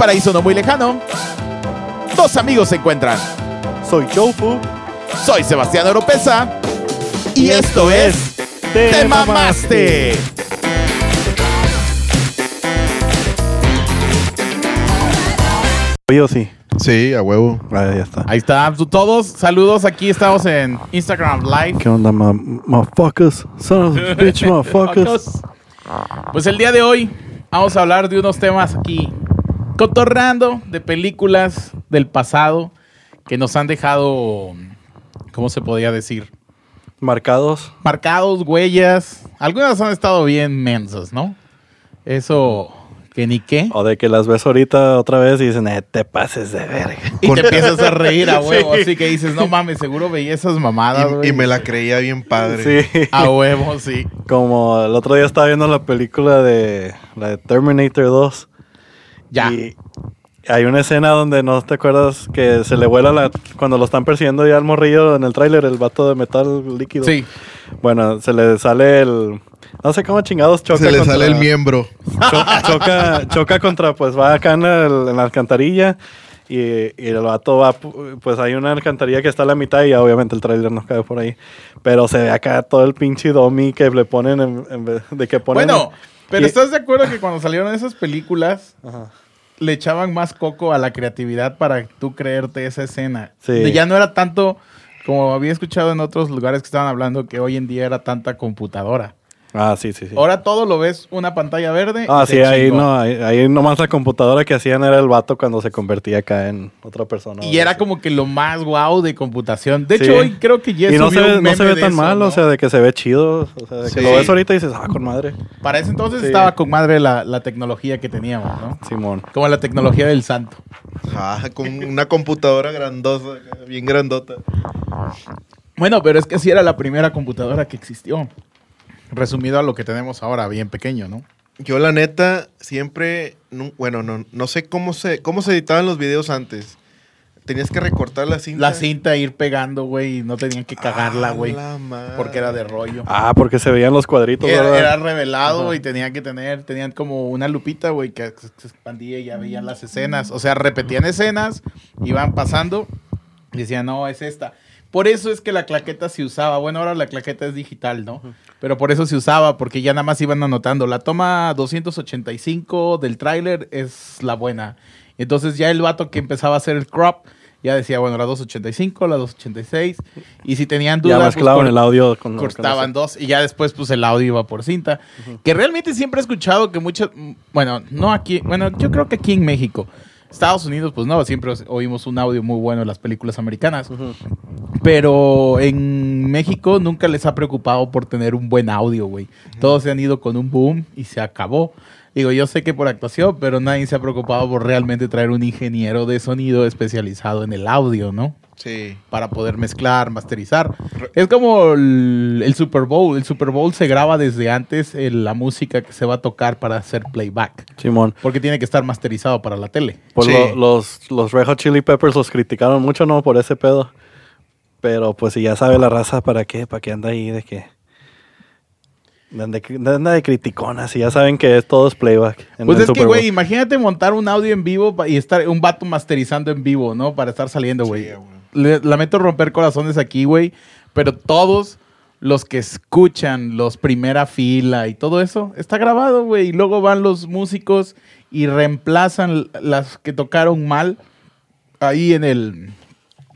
paraíso no muy lejano, dos amigos se encuentran. Soy Jofu. Soy Sebastián Oropesa. Y esto es Te Mamaste. Yo sí. Sí, a huevo. Ah, ya está. Ahí está, todos, saludos. Aquí estamos en Instagram Live. ¿Qué onda, motherfuckers? Son of a bitch, motherfuckers. Pues el día de hoy vamos a hablar de unos temas aquí cotorreando de películas del pasado que nos han dejado, ¿cómo se podría decir? Marcados. Marcados, huellas. Algunas han estado bien mensas, ¿no? Eso que ni qué. O de que las ves ahorita otra vez y dicen, eh, te pases de verga. Y te empiezas a reír a huevo, así que dices, no mames, seguro veía esas mamadas, Y, güey. y me la creía bien padre. Sí. A huevo, sí. Como el otro día estaba viendo la película de la de Terminator 2. Ya. Y hay una escena donde no te acuerdas que se le vuela la. Cuando lo están persiguiendo ya al morrillo en el tráiler, el vato de metal líquido. Sí. Bueno, se le sale el. No sé cómo chingados choca. Se le contra- sale el miembro. cho- choca, choca contra, pues va acá en, el- en la alcantarilla. Y, y el vato va, pu- pues hay una alcantarilla que está a la mitad y ya obviamente el tráiler nos cae por ahí. Pero se ve acá todo el pinche domi que le ponen en, en vez de que ponen. Bueno, pero y- ¿estás de acuerdo que cuando salieron esas películas Ajá. Le echaban más coco a la creatividad para tú creerte esa escena? Sí. Ya no era tanto, como había escuchado en otros lugares que estaban hablando, que hoy en día era tanta computadora. Ah, sí, sí, sí. Ahora todo lo ves una pantalla verde. Ah, sí, ahí chingó. no, ahí, ahí nomás la computadora que hacían era el vato cuando se convertía acá en otra persona. Y era como que lo más guau de computación. De Sí. hecho, hoy creo que ya Y no se, ve, no se ve tan eso, mal, ¿no? o sea, de que se ve chido. O sea, de que Sí. lo ves ahorita y dices, ah, con madre. Para ese entonces Sí. estaba con madre la, la tecnología que teníamos, ¿no? Simón. Como la tecnología del santo. Ah, con una computadora grandosa, bien grandota. Bueno, pero es que sí era la primera computadora que existió. Resumido a lo que tenemos ahora, bien pequeño, ¿no? Yo la neta siempre, bueno, no, no sé cómo se, cómo se editaban los videos antes. Tenías que recortar la cinta. La cinta ir pegando, güey, y no tenían que cagarla, Ah, güey. la madre. porque era de rollo. Ah, porque se veían los cuadritos, Era, ¿verdad? era revelado Ajá. y tenían que tener, tenían como una lupita, güey, que se expandía y ya veían las escenas. O sea, repetían escenas, iban pasando y decían, no, es esta. Por eso es que la claqueta se usaba. Bueno, ahora la claqueta es digital, ¿no? Pero por eso se usaba, porque ya nada más iban anotando. La toma 285 del tráiler es la buena. Entonces ya el vato que empezaba a hacer el crop ya decía, bueno, la 285, la 286. Y si tenían dudas, Ya pues, mezclaban cor- el audio con cortaban dos y ya después pues el audio iba por cinta. Que realmente siempre he escuchado que muchas, mm, bueno, no aquí, bueno, yo creo que aquí en México, Estados Unidos pues no, siempre os- oímos un audio muy bueno en las películas americanas, pero en México nunca les ha preocupado por tener un buen audio, güey. Todos se han ido con un boom y se acabó. Digo, yo sé que por actuación, pero nadie se ha preocupado por realmente traer un ingeniero de sonido especializado en el audio, ¿no? Sí. para poder mezclar, masterizar. Es como el, el Super Bowl. El Super Bowl se graba desde antes en la música que se va a tocar para hacer playback. Simón. Porque tiene que estar masterizado para la tele. Pues Sí. lo- los, los Red Hot Chili Peppers los criticaron mucho, ¿no? Por ese pedo. Pero pues si ya sabe la raza, ¿para qué? ¿Para qué anda ahí de que... Anda de, anda de criticona, si ya saben que es todo es playback. en Pues el es que, güey, imagínate montar un audio en vivo y estar un vato masterizando en vivo, ¿no? Para estar saliendo, güey. Sí, güey. Le- lamento romper corazones aquí, güey. Pero todos los que escuchan los primera fila y todo eso está grabado, güey. Y luego van los músicos y reemplazan las que tocaron mal ahí en el,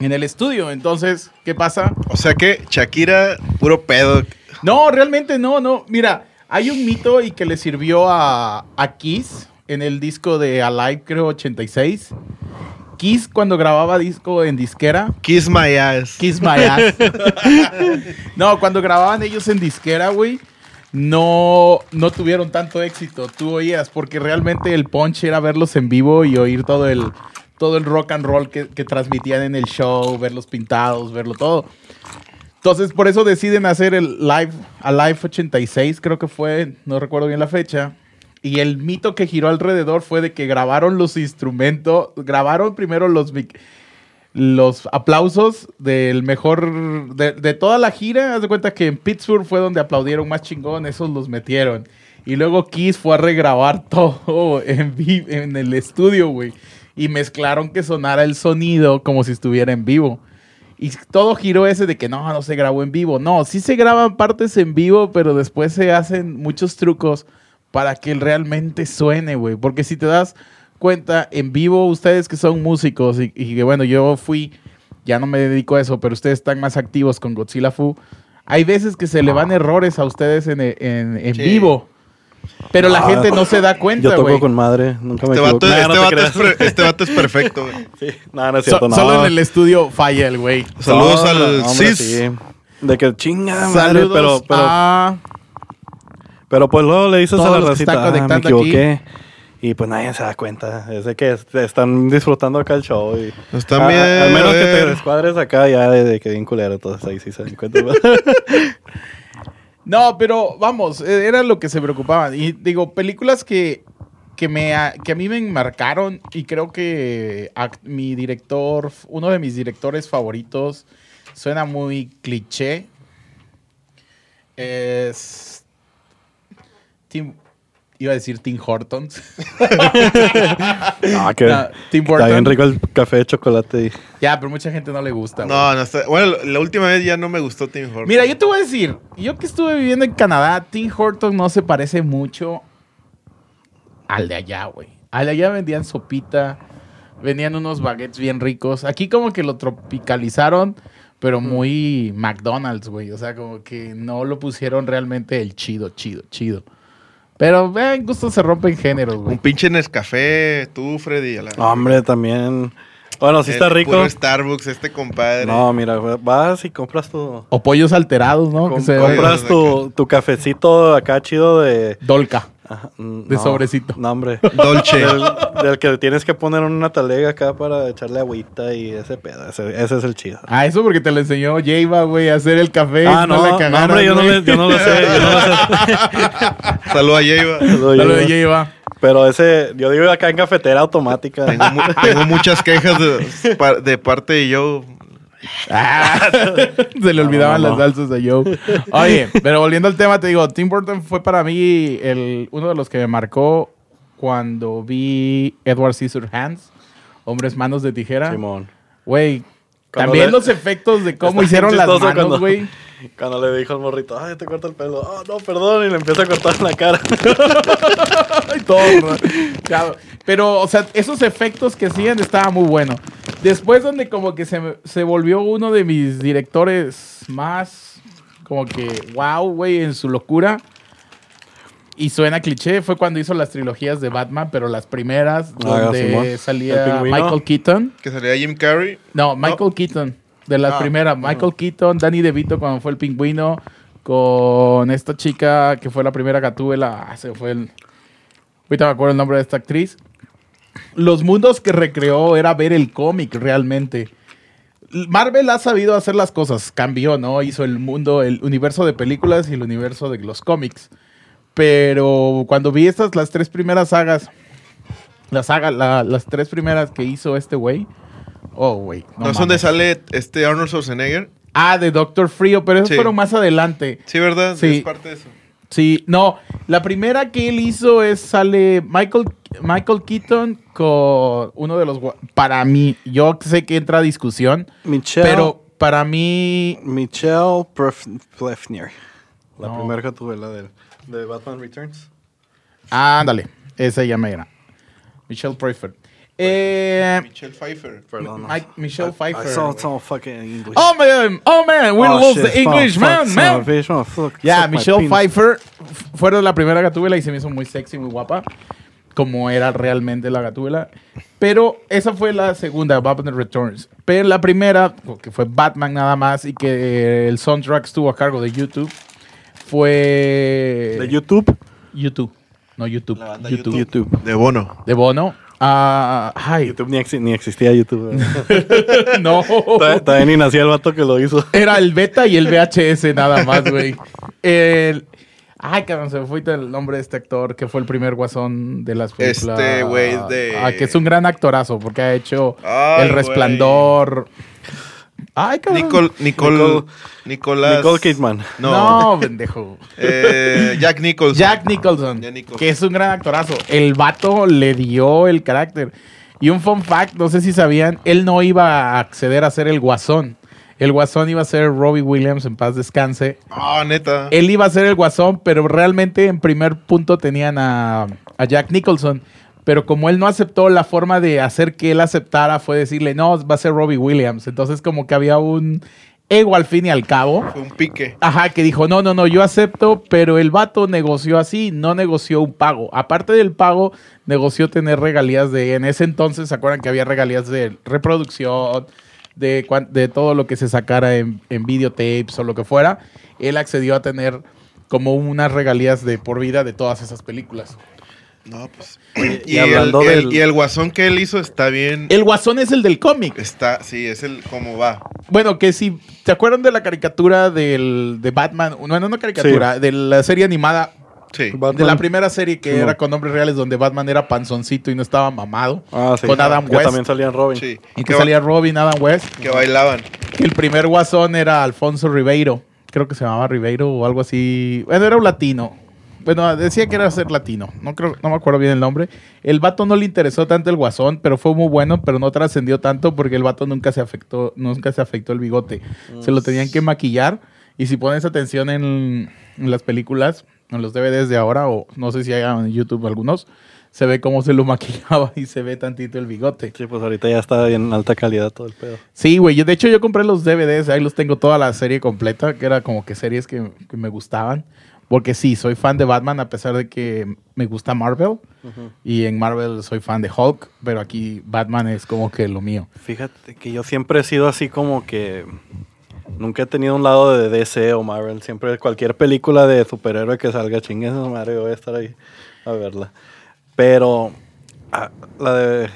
en el estudio. Entonces, ¿qué pasa? O sea que Shakira, puro pedo. No, realmente no, no. Mira, hay un mito y que le sirvió a, a Kiss en el disco de Alive, creo, 86. Kiss cuando grababa disco en disquera. Kiss my ass. Kiss my ass. no, cuando grababan ellos en disquera, güey, no, no tuvieron tanto éxito. Tú oías, porque realmente el punch era verlos en vivo y oír todo el, todo el rock and roll que, que transmitían en el show, verlos pintados, verlo todo. Entonces, por eso deciden hacer el Live, a Live 86, creo que fue, no recuerdo bien la fecha. Y el mito que giró alrededor fue de que grabaron los instrumentos, grabaron primero los, los aplausos del mejor, de, de toda la gira. Haz de cuenta que en Pittsburgh fue donde aplaudieron más chingón, esos los metieron. Y luego Kiss fue a regrabar todo en, en el estudio, güey. Y mezclaron que sonara el sonido como si estuviera en vivo. Y todo giró ese de que no, no se grabó en vivo. No, sí se graban partes en vivo, pero después se hacen muchos trucos para que realmente suene, güey. Porque si te das cuenta, en vivo, ustedes que son músicos y, y que bueno, yo fui, ya no me dedico a eso, pero ustedes están más activos con Godzilla Fu. Hay veces que se le van errores a ustedes en, en- en Sí. vivo. Pero la Ah, gente no se da Yo cuenta, toco güey. con madre, nunca me Este equivoco. vato, Nah, este, no vato es este vato es perfecto, güey. Sí, no, no es So- cierto, no. Solo en el estudio falla el güey. Saludos No, al hombre, CIS. sí. De que chinga, madre, pero, a... pero pues luego le dices a la racita, ah, me equivoqué. Y pues nadie se da cuenta. Es de que est- están disfrutando acá el show. Y, Están a- a- bien, Al menos que te descuadres acá ya de, de que bien culero. Entonces ahí sí se dan cuenta. No, pero vamos, eh, era lo que se preocupaban. Y digo, películas que, que, me, a- que a mí me marcaron y creo que a- mi director, uno de mis directores favoritos, suena muy cliché, es Tim, iba a decir Tim Hortons. ah, que No, Tim está bien Burton. rico el café de chocolate. Y, Ya, pero mucha gente no le gusta. güey. No, no está. Bueno, la última vez ya no me gustó Tim Hortons. Mira, yo te voy a decir, yo que estuve viviendo en Canadá, Tim Hortons no se parece mucho al de allá, güey. Al de allá vendían sopita, vendían unos baguettes bien ricos. Aquí como que lo tropicalizaron, pero muy McDonald's, güey. O sea, como que no lo pusieron realmente el chido, chido, chido. Pero, eh, en gusto se rompen géneros, güey. Un pinche Nescafé, tú, Freddy. a la- hombre, también. Bueno, sí está rico. puro Starbucks, este compadre. No, mira, güey, vas y compras tu. O pollos alterados, ¿no? com- Que se- compras tu, tu cafecito acá chido de. Dolca. Ajá, mm, De no, sobrecito. No, hombre. Dolce. Del, del que tienes que poner una talega acá para echarle agüita y ese pedo. Ese, ese es el chido. Ah, eso porque te lo enseñó Jayva, güey, a hacer el café. ah, no, la no, cagaras, hombre, yo no, le- yo no lo sé. Yo no lo sé. Salud a llevo. Jayva. Pero ese, yo digo acá en cafetera automática. Tengo, mu- tengo muchas quejas de, de parte de yo. Ah, se le olvidaban No, no, las salsas a Joe. Oye, pero volviendo al tema, te digo, Tim Burton fue para mí el, uno de los que me marcó cuando vi Edward Scissorhands, Hombres Manos de Tijera. Simón. Güey, también le- los efectos de cómo Está hicieron las manos, güey. Cuando le dijo al morrito, ay, te corta el pelo. Oh, no, perdón. Y le empieza a cortar la cara. Ay, todo. Claro. Pero, o sea, esos efectos que hacían estaba muy bueno. Después donde como que se, se volvió uno de mis directores más como que wow, güey, en su locura. Y suena cliché, fue cuando hizo las trilogías de Batman, pero las primeras Ah, donde Simón. ¿El salía? Michael Keaton. Que salía Jim Carrey. No, Michael Keaton. De las Ah. primeras. Michael Keaton, Danny DeVito cuando fue el pingüino. Con esta chica que fue la primera gatúbela. Ah, se fue el. Ahorita me acuerdo el nombre de esta actriz. Los mundos que recreó era ver el cómic realmente. Marvel ha sabido hacer las cosas. Cambió, ¿no? Hizo el mundo, el universo de películas y el universo de los cómics. Pero cuando vi estas, las tres primeras sagas, la saga, la- las tres primeras que hizo este güey. Oh, güey. ¿No, es donde sale este Arnold Schwarzenegger? Ah, de Doctor Frío, pero esos Sí. fueron más adelante. Sí, ¿verdad? Sí. Es parte de eso. Sí, no, la primera que él hizo es sale Michael, Michael Keaton con uno de los para mí, yo sé que entra a discusión, Michelle. pero para mí Michelle Pref- Plefner. La No. primera que tuve, la de, de Batman Returns. ándale, esa ya me era. Michelle Pfeiffer. Eh, Michelle Pfeiffer. Perdón. no. Mike- Michelle Pfeiffer. I saw it's all fucking English. oh man, oh man, we Oh, love shit, the English fuck, man, fuck, man. oh, fuck, my Michelle. Pfeiffer fueron la primera gatúbela y se me hizo muy sexy, muy guapa, como era realmente la gatúbela. Pero esa fue la segunda, Batman Returns. Pero la primera, que fue Batman nada más y que el soundtrack estuvo a cargo de YouTube, fue... De YouTube. YouTube. No, YouTube. La banda YouTube. YouTube. De Bono. De Bono. Ah, ay, YouTube ni, exi- ni existía YouTube. no. Todavía todavía ni nacía el vato que lo hizo. Era el beta y el VHS nada más, güey. El... Ay, cabrón, se me fue el nombre de este actor que fue el primer guasón de las películas. Este güey de- Ah, que es un gran actorazo porque ha hecho Ay, El Resplandor. Ay, cabrón. Nicole, Nicole, Nicole- Nicolás. Nicole Kidman. No, No, pendejo. eh, Jack Nicholson. Jack Nicholson, Jack Nicholson. que es un gran actorazo. El vato le dio el carácter. Y un fun fact, no sé si sabían, él no iba a acceder a ser el guasón. El guasón iba a ser Robbie Williams, en paz descanse. Ah, neta. Él iba a ser el guasón, pero realmente en primer punto tenían a, a Jack Nicholson. Pero como él no aceptó, la forma de hacer que él aceptara fue decirle, no, va a ser Robbie Williams. Entonces como que había un ego al fin y al cabo. Fue un pique. Ajá, que dijo, no, no, no, yo acepto, pero el vato negoció así, no negoció un pago. Aparte del pago, negoció tener regalías de, en ese entonces, ¿se acuerdan que había regalías de reproducción, de, de todo lo que se sacara en, en videotapes o lo que fuera? Él accedió a tener como unas regalías de por vida de todas esas películas. No, pues. Y Y, hablando el, el- del- y el guasón que él hizo está bien. El guasón es el del cómic. Está, sí, es el cómo va. Bueno, que si, ¿te acuerdan de la caricatura del, de Batman? No, no, no caricatura, de la serie animada Sí. Batman. De la primera serie que Sí, era con nombres reales donde Batman era panzoncito y no estaba mamado. Ah, sí. Con Adam Que West. también salía en Robin. Sí. Y que salía Robin, Adam West. Que bailaban. Que el primer guasón era Alfonso Ribeiro. Creo que se llamaba Ribeiro o algo así. Bueno, era un latino. Bueno, decía que era ser latino. No creo, no me acuerdo bien el nombre. El vato no le interesó tanto el guasón, pero fue muy bueno, pero no trascendió tanto porque el vato nunca se afectó, nunca se afectó el bigote. Se lo tenían que maquillar. Y si pones atención en, en las películas, en los DVDs de ahora, o no sé si hay en YouTube algunos, se ve cómo se lo maquillaba y se ve tantito el bigote. Sí, pues ahorita ya está en alta calidad todo el pedo. Sí, güey. De hecho, yo compré los DVDs. Ahí los tengo toda la serie completa, que era como que series que, que me gustaban. Porque sí, soy fan de Batman, a pesar de que me gusta Marvel. Y en Marvel soy fan de Hulk, pero aquí Batman es como que lo mío. Fíjate que yo siempre he sido así como que nunca he tenido un lado de DC o Marvel. Siempre cualquier película de superhéroe que salga, chingue esa madre, voy a estar ahí a verla. Pero ah, la de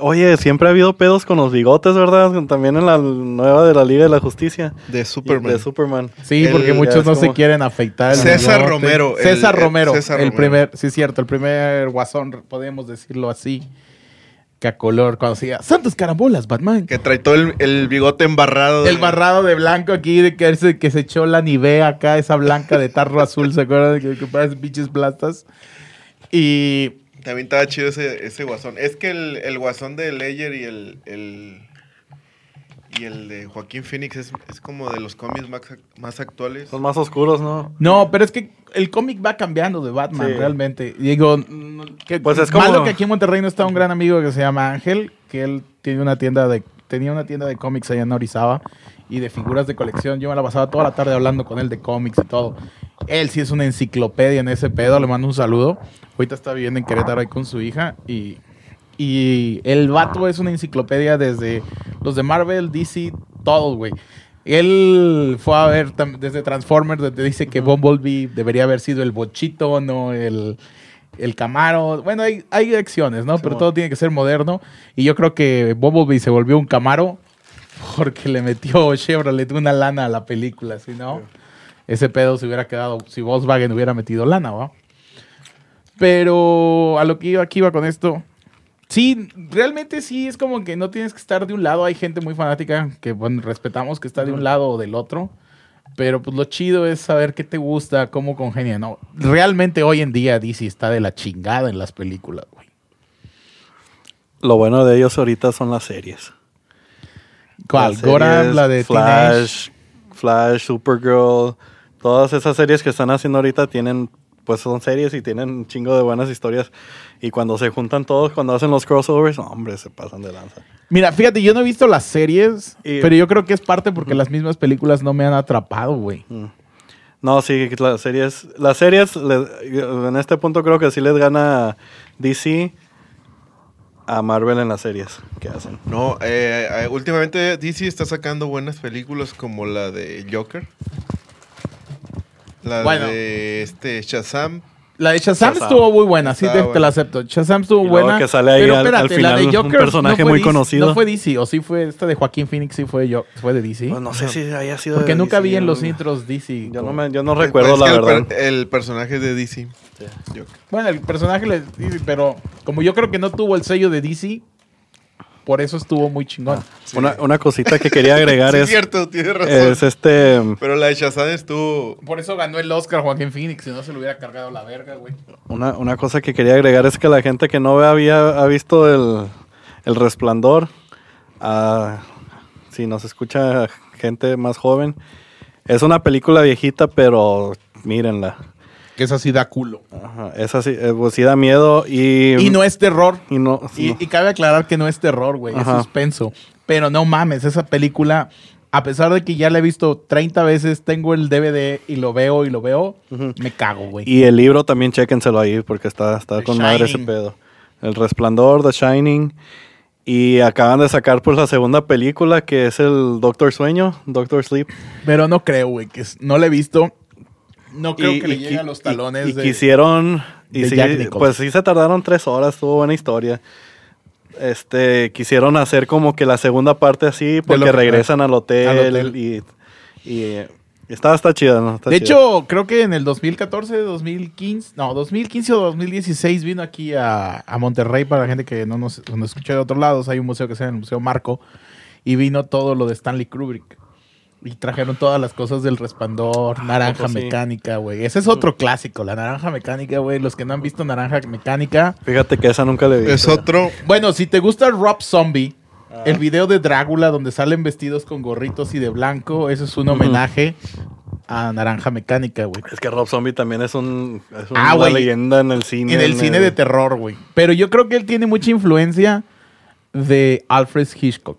Oye, siempre ha habido pedos con los bigotes, ¿verdad? También en la nueva de la Liga de la Justicia. De Superman. De Superman. Sí, El- porque muchos no se quieren afeitar. el César bigote. Romero, el- César Romero. César el Romero. primer, sí es cierto, el primer guasón, podemos decirlo así. Que a color, cuando decía, Santos carambolas, Batman. Que trae todo el, el bigote embarrado. El barrado de blanco aquí, de que se, que se echó la Nivea acá, esa blanca de tarro azul, ¿se acuerdan? Que, que parece pinches plastas. Y También estaba chido ese, ese guasón. Es que el, el guasón de Ledger y el, el y el de Joaquín Phoenix es, es como de los cómics más, más actuales. Son más oscuros, ¿no? no, pero es que el cómic va cambiando de Batman, Sí. realmente. Digo, que, Pues es malo como- que aquí en Monterrey no está un gran amigo que se llama Ángel, que él tiene una tienda de, tenía una tienda de cómics allá en Orizaba y de figuras de colección. Yo me la pasaba toda la tarde hablando con él de cómics y todo. Él sí es una enciclopedia en ese pedo, le mando un saludo. Ahorita está viviendo en Querétaro ahí con su hija y, y el vato es una enciclopedia desde los de Marvel, DC, todos, güey. Él fue a ver desde Transformers, donde dice que Bumblebee debería haber sido el bochito, no el, el Camaro. Bueno, hay, hay acciones, ¿no? Pero todo tiene que ser moderno. Y yo creo que Bumblebee se volvió un Camaro porque le metió Chevrolet una lana a la película. Si no, ese pedo se hubiera quedado, si Volkswagen hubiera metido lana, ¿va? Pero a lo que iba, aquí iba con esto. Sí, realmente sí, es como que no tienes que estar de un lado. Hay gente muy fanática que, bueno, respetamos que está de un lado o del otro. Pero pues lo chido es saber qué te gusta, cómo congenia, ¿no? Realmente hoy en día DC está de la chingada en las películas, güey. Lo bueno de ellos ahorita son las series. ¿Cuál? Las Goran, series, la de Flash, Teenage. Flash, Supergirl. Todas esas series que están haciendo ahorita tienen, pues son series y tienen un chingo de buenas historias. Y cuando se juntan todos, cuando hacen los crossovers, no, hombre, se pasan de lanza. Mira, fíjate, yo no he visto las series, Y- pero yo creo que es parte porque las mismas películas no me han atrapado, güey. No, sí, las series, las series, en este punto creo que sí les gana DC a Marvel en las series que hacen. No, eh, eh, últimamente DC está sacando buenas películas como la de Joker. La Bueno. de este Shazam. La de Shazam, Shazam. estuvo muy buena, sí Está te, la acepto. Shazam estuvo Y luego buena. que sale ahí pero al- final la de un personaje fue muy DC, conocido. No fue DC, o sí fue esta de Joaquín Phoenix, sí fue yo, fue de DC. Pues no sé si haya sido. porque de nunca DC, vi en los ¿no? intros DC. Yo no, me, yo no recuerdo la el verdad. per- El, personaje de DC. Sí. Joker. Bueno, el personaje le pero como yo creo que no tuvo el sello de DC, Por eso estuvo muy chingón. Una, una cosita que quería agregar Sí, es es, cierto, tienes razón. es este... Pero la de Shazam estuvo. Por eso ganó el Oscar Joaquín Phoenix, si no se lo hubiera cargado la verga, güey. Una, una cosa que quería agregar es que la gente que no había ha visto el, el resplandor, ah, si nos escucha gente más joven, es una película viejita, pero mírenla. Esa sí da culo. Ajá, esa sí, eh, pues sí da miedo y... Y no es terror. y no- Y, no. y cabe aclarar que no es terror, güey, es suspenso. Pero no mames, esa película, a pesar de que ya la he visto 30 veces, tengo el DVD y lo veo y lo veo, me cago, güey. Y el libro también chéquenselo ahí porque está, está The con madre ese pedo. El Resplandor, The Shining. Y acaban de sacar pues la segunda película que es el Doctor Sueño, Doctor Sleep. Pero no creo, güey, que es- no la he visto. No creo Y- que le llegue a los talones y, de... quisieron y de sí, Jack Nicholson. pues sí se tardaron tres horas tuvo buena historia este quisieron hacer como que la segunda parte así porque que- regresan al hotel, al hotel. y, y, está está chida no Está De chida. hecho, creo que en el 2014, 2015, no, 2015 o 2016 vino aquí a, a Monterrey para la gente que no nos, nos escucha de otros lados. Hay un museo que se llama el Museo Marco y vino todo lo de Stanley Kubrick. Y trajeron todas las cosas del resplandor, naranja poco sí? mecánica, güey. Ese es otro clásico, la naranja mecánica, güey. Los que no han visto naranja mecánica. fíjate que esa nunca le vi Es otro. Bueno, si te gusta Rob Zombie, el video de Drácula donde salen vestidos con gorritos y de blanco, eso es un homenaje a naranja mecánica, güey. es que Rob Zombie también es un es Ah, una güey. leyenda en el cine En el cine de terror, güey. Pero yo creo que él tiene mucha influencia de Alfred Hitchcock.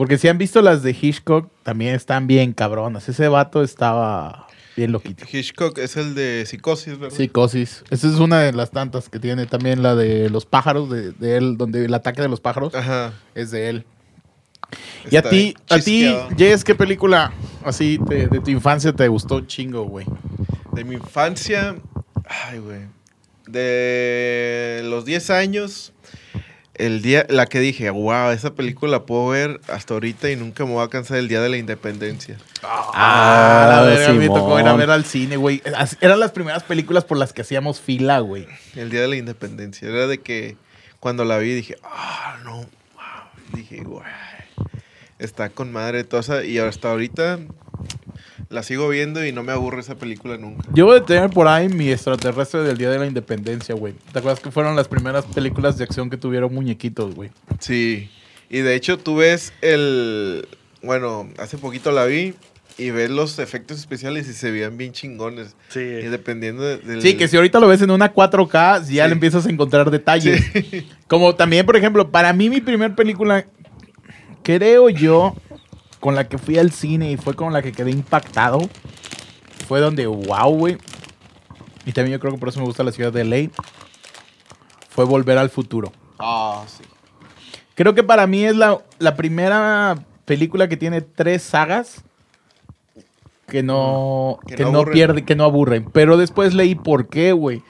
Porque si han visto las de Hitchcock, también están bien cabronas. Ese vato estaba bien loquito. Hitchcock es el de Psicosis, ¿verdad? Psicosis. Esa es una de las tantas que tiene también la de los pájaros, de, de él, donde el ataque de los pájaros Ajá. es de él. Y a ti, a ti. Jess, ¿qué película así te- de tu infancia te gustó chingo, güey? De mi infancia. Ay, güey. De los 10 años. El día, la que dije, wow, esa película la puedo ver hasta ahorita y nunca me voy a cansar el día de la independencia. Ah, la verga, me tocó ir a ver al cine, güey. Eran las primeras películas por las que hacíamos fila, güey. El día de la independencia. Era de que cuando la vi dije, ah, no, wow. Dije, güey. Está con madre toda esa. Y hasta ahorita la sigo viendo y no me aburre esa película nunca. Yo voy a tener por ahí mi extraterrestre del Día de la Independencia, güey. ¿Te acuerdas que fueron las primeras películas de acción que tuvieron muñequitos, güey? Sí. Y de hecho tú ves el... Bueno, hace poquito la vi y ves los efectos especiales y se veían bien chingones. Sí. Y dependiendo de- del... Sí, que si ahorita lo ves en una 4K, ya Sí. le empiezas a encontrar detalles. Sí. Como también, por ejemplo, para mí mi primer película, creo yo, con la que fui al cine y fue con la que quedé impactado, fue donde, wow, güey. Y también yo creo que por eso me gusta la ciudad de LA. Fue Volver al Futuro. Ah, sí. Creo que para mí es la, la primera película que tiene tres sagas que no, Que que no pierde, que no aburren. Pero después leí por qué, güey.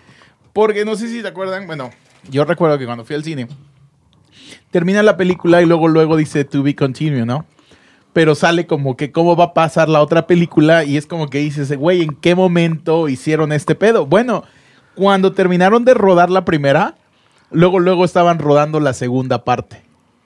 Porque no sé si te acuerdan, bueno, yo recuerdo que cuando fui al cine, termina la película y luego luego dice to be continued, ¿no? Pero sale como que cómo va a pasar la otra película y es como que dices, güey, ¿en qué momento hicieron este pedo? Bueno, cuando terminaron de rodar la primera, luego luego estaban rodando la segunda parte.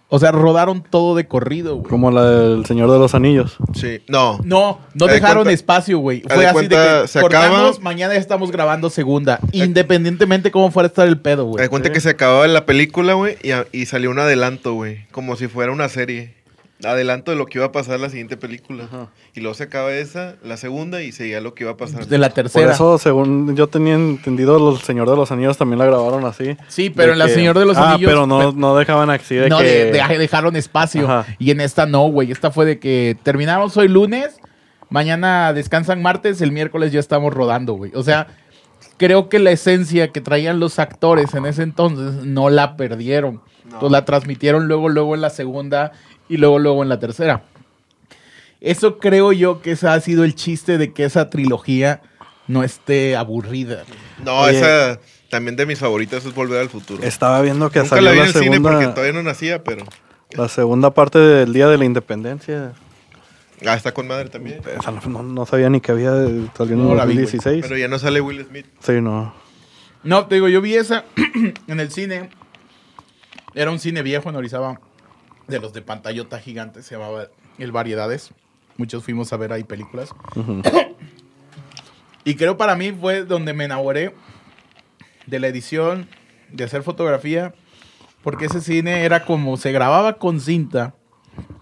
O sea, rodaron todo de corrido, güey. como la del Señor de los Anillos Sí. No. No, no dejaron cuenta- espacio, güey. Fue de así cuenta, de que se cortamos, acaba- mañana ya estamos grabando segunda. Independientemente cómo fuera a estar el pedo, güey. di cuenta que se acababa la película, güey, y, y salió un adelanto, güey. Como si fuera una serie. Adelanto de lo que iba a pasar la siguiente película. Ajá. Y luego se acaba esa, la segunda, y seguía lo que iba a pasar. De la por tercera. eso según yo tenía entendido el Señor de los Anillos también la grabaron así Sí, pero en La que- Señor de los ah, Anillos- pero no, no dejaban así de no, que de- de- dejaron espacio. Ajá. Y en esta no, güey. Esta fue de que terminamos hoy lunes, mañana descansan martes, el miércoles ya estamos rodando, güey. O sea, creo que la esencia que traían los actores en ese entonces no la perdieron. Entonces la transmitieron luego, luego en la segunda y luego, luego en la tercera. Eso creo yo que ese ha sido el chiste de que esa trilogía no esté aburrida. No, Oye. esa también de mis favoritas es Volver al Futuro. estaba viendo que Nunca salió la vi en el cine segunda porque todavía no nacía, pero... la segunda parte del Día de la Independencia Ah, está con madre también. Esa no, no- no sabía ni que había salió en No vi, güey. 2016 Pero ya no sale Will Smith. sí no No, te digo, yo vi esa en el cine Era un cine viejo en Orizaba, de los de pantallota gigante, se llamaba El Variedades. Muchos fuimos a ver ahí películas. y creo para mí fue donde me enamoré de la edición, de hacer fotografía, porque ese cine era como se grababa con cinta,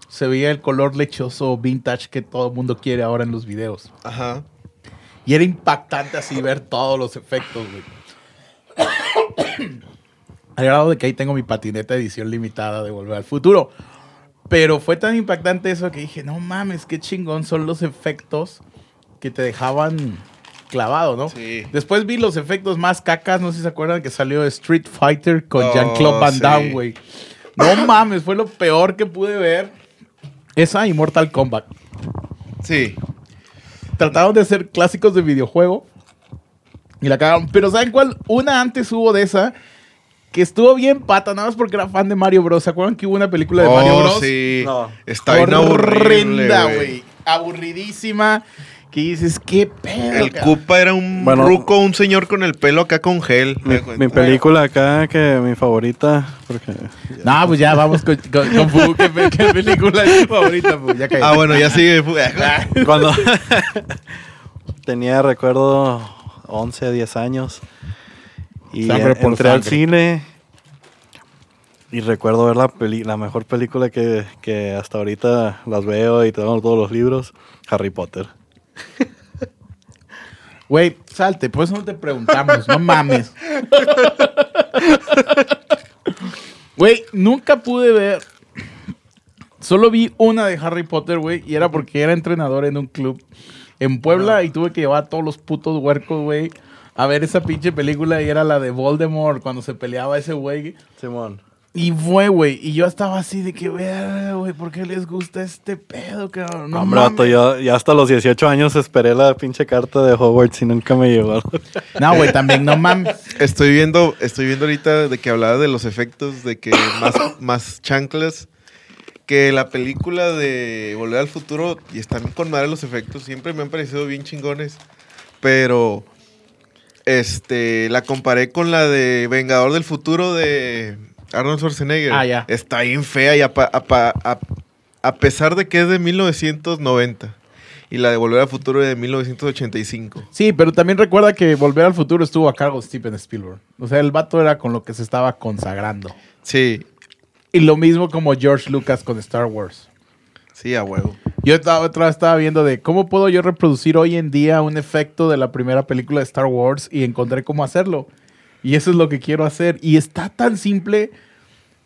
se veía el color lechoso vintage que todo el mundo quiere ahora en los videos. Ajá. Y era impactante así ver todos los efectos, güey. Al grado de que ahí tengo mi patineta edición limitada de Volver al Futuro. Pero fue tan impactante eso que dije, no mames, qué chingón son los efectos que te dejaban clavado, ¿no? Sí. Después vi los efectos más cacas, no sé si se acuerdan que salió Street Fighter con Oh, Jean-Claude Van sí. Damme, güey. No mames, fue lo peor que pude ver. Esa y Mortal Kombat. Sí. Trataron de hacer clásicos de videojuego y la cagaron. Pero ¿saben cuál? Una antes hubo de esa que estuvo bien pata, nada más porque era fan de Mario Bros. ¿Se acuerdan que hubo una película de Mario Oh, Bros? sí. No. Está Horrenda, güey. Aburridísima. Que dices, qué pedo. El? Koopa era un Bueno. ruco, un señor con el pelo acá con gel. Mi, mi película acá, que mi favorita, porque No, pues ya vamos con, con, con Fu. ¿Qué, pe- qué película es tu favorita, Fu? Ya. Ah, bueno, ya sigue. cuando tenía, recuerdo, 11, 10 años, y Sangre por entré al cine y recuerdo ver la, peli la mejor película que, que hasta ahorita las veo y tengo todos los libros, Harry Potter. Güey, salte, por eso no te preguntamos, no mames. Güey, nunca pude ver. Solo vi una de Harry Potter, güey, y era porque era entrenador en un club en Puebla y tuve que llevar a todos los putos huercos, güey, a ver esa pinche película y era la de Voldemort cuando se peleaba ese güey. Simón. Y fue, güey, y yo estaba así de que, güey, ¿por qué les gusta este pedo, cabrón? No, hombre, yo ya hasta los 18 años esperé la pinche carta de Hogwarts y nunca me llegó. No, güey, también, no mames. Estoy viendo, estoy viendo ahorita de que hablaba de los efectos, de que más, más chanclas. Que la película de Volver al Futuro, y están con madre los efectos, siempre me han parecido bien chingones. Pero, este, la comparé con la de Vengador del Futuro de Arnold Schwarzenegger. Ah, ya. Está bien fea y a, pa- a pa- a- a pesar de que es de 1990. Y la de Volver al Futuro es de 1985. Sí, pero también recuerda que Volver al Futuro estuvo a cargo de Steven Spielberg. O sea, el vato era con lo que se estaba consagrando. Sí, Y lo mismo como George Lucas con Star Wars. sí, a huevo. Yo estaba, otra vez estaba viendo de cómo puedo yo reproducir hoy en día un efecto de la primera película de Star Wars y encontré cómo hacerlo. Y eso es lo que quiero hacer. Y está tan simple.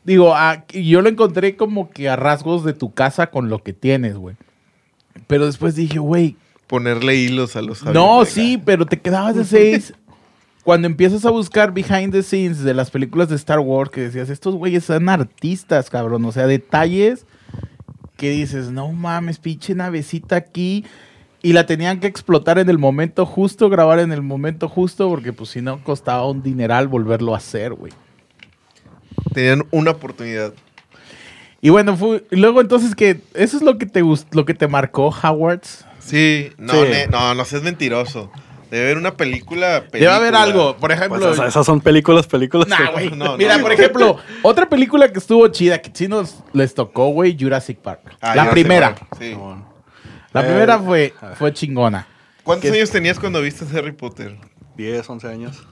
Digo, a- yo lo encontré como que a rasgos de tu casa con lo que tienes, güey. Pero después dije, güey, Ponerle hilos a los No, sí, pero te quedabas de seis. Cuando empiezas a buscar behind the scenes de las películas de Star Wars, que decías, estos güeyes son artistas, cabrón. O sea, detalles que dices, no mames, pinche navecita aquí. Y la tenían que explotar en el momento justo, grabar en el momento justo, porque pues si no costaba un dineral volverlo a hacer, güey. Tenían una oportunidad. Y bueno, fue, luego entonces que eso es lo que te lo que te marcó Howards. Sí, no, Sí. ne- no, no seas mentiroso. Debe haber una película. Debe haber película. algo, por ejemplo. Pues, o sea, esas son películas, películas. Nah, güey. No, Mira, no. por ejemplo, otra película que estuvo chida, que sí nos les tocó, güey, Jurassic Park. Ah, la primera. Sí. La Eh, primera fue, fue chingona. ¿Cuántos años tenías cuando viste Harry Potter? 10, 11 años.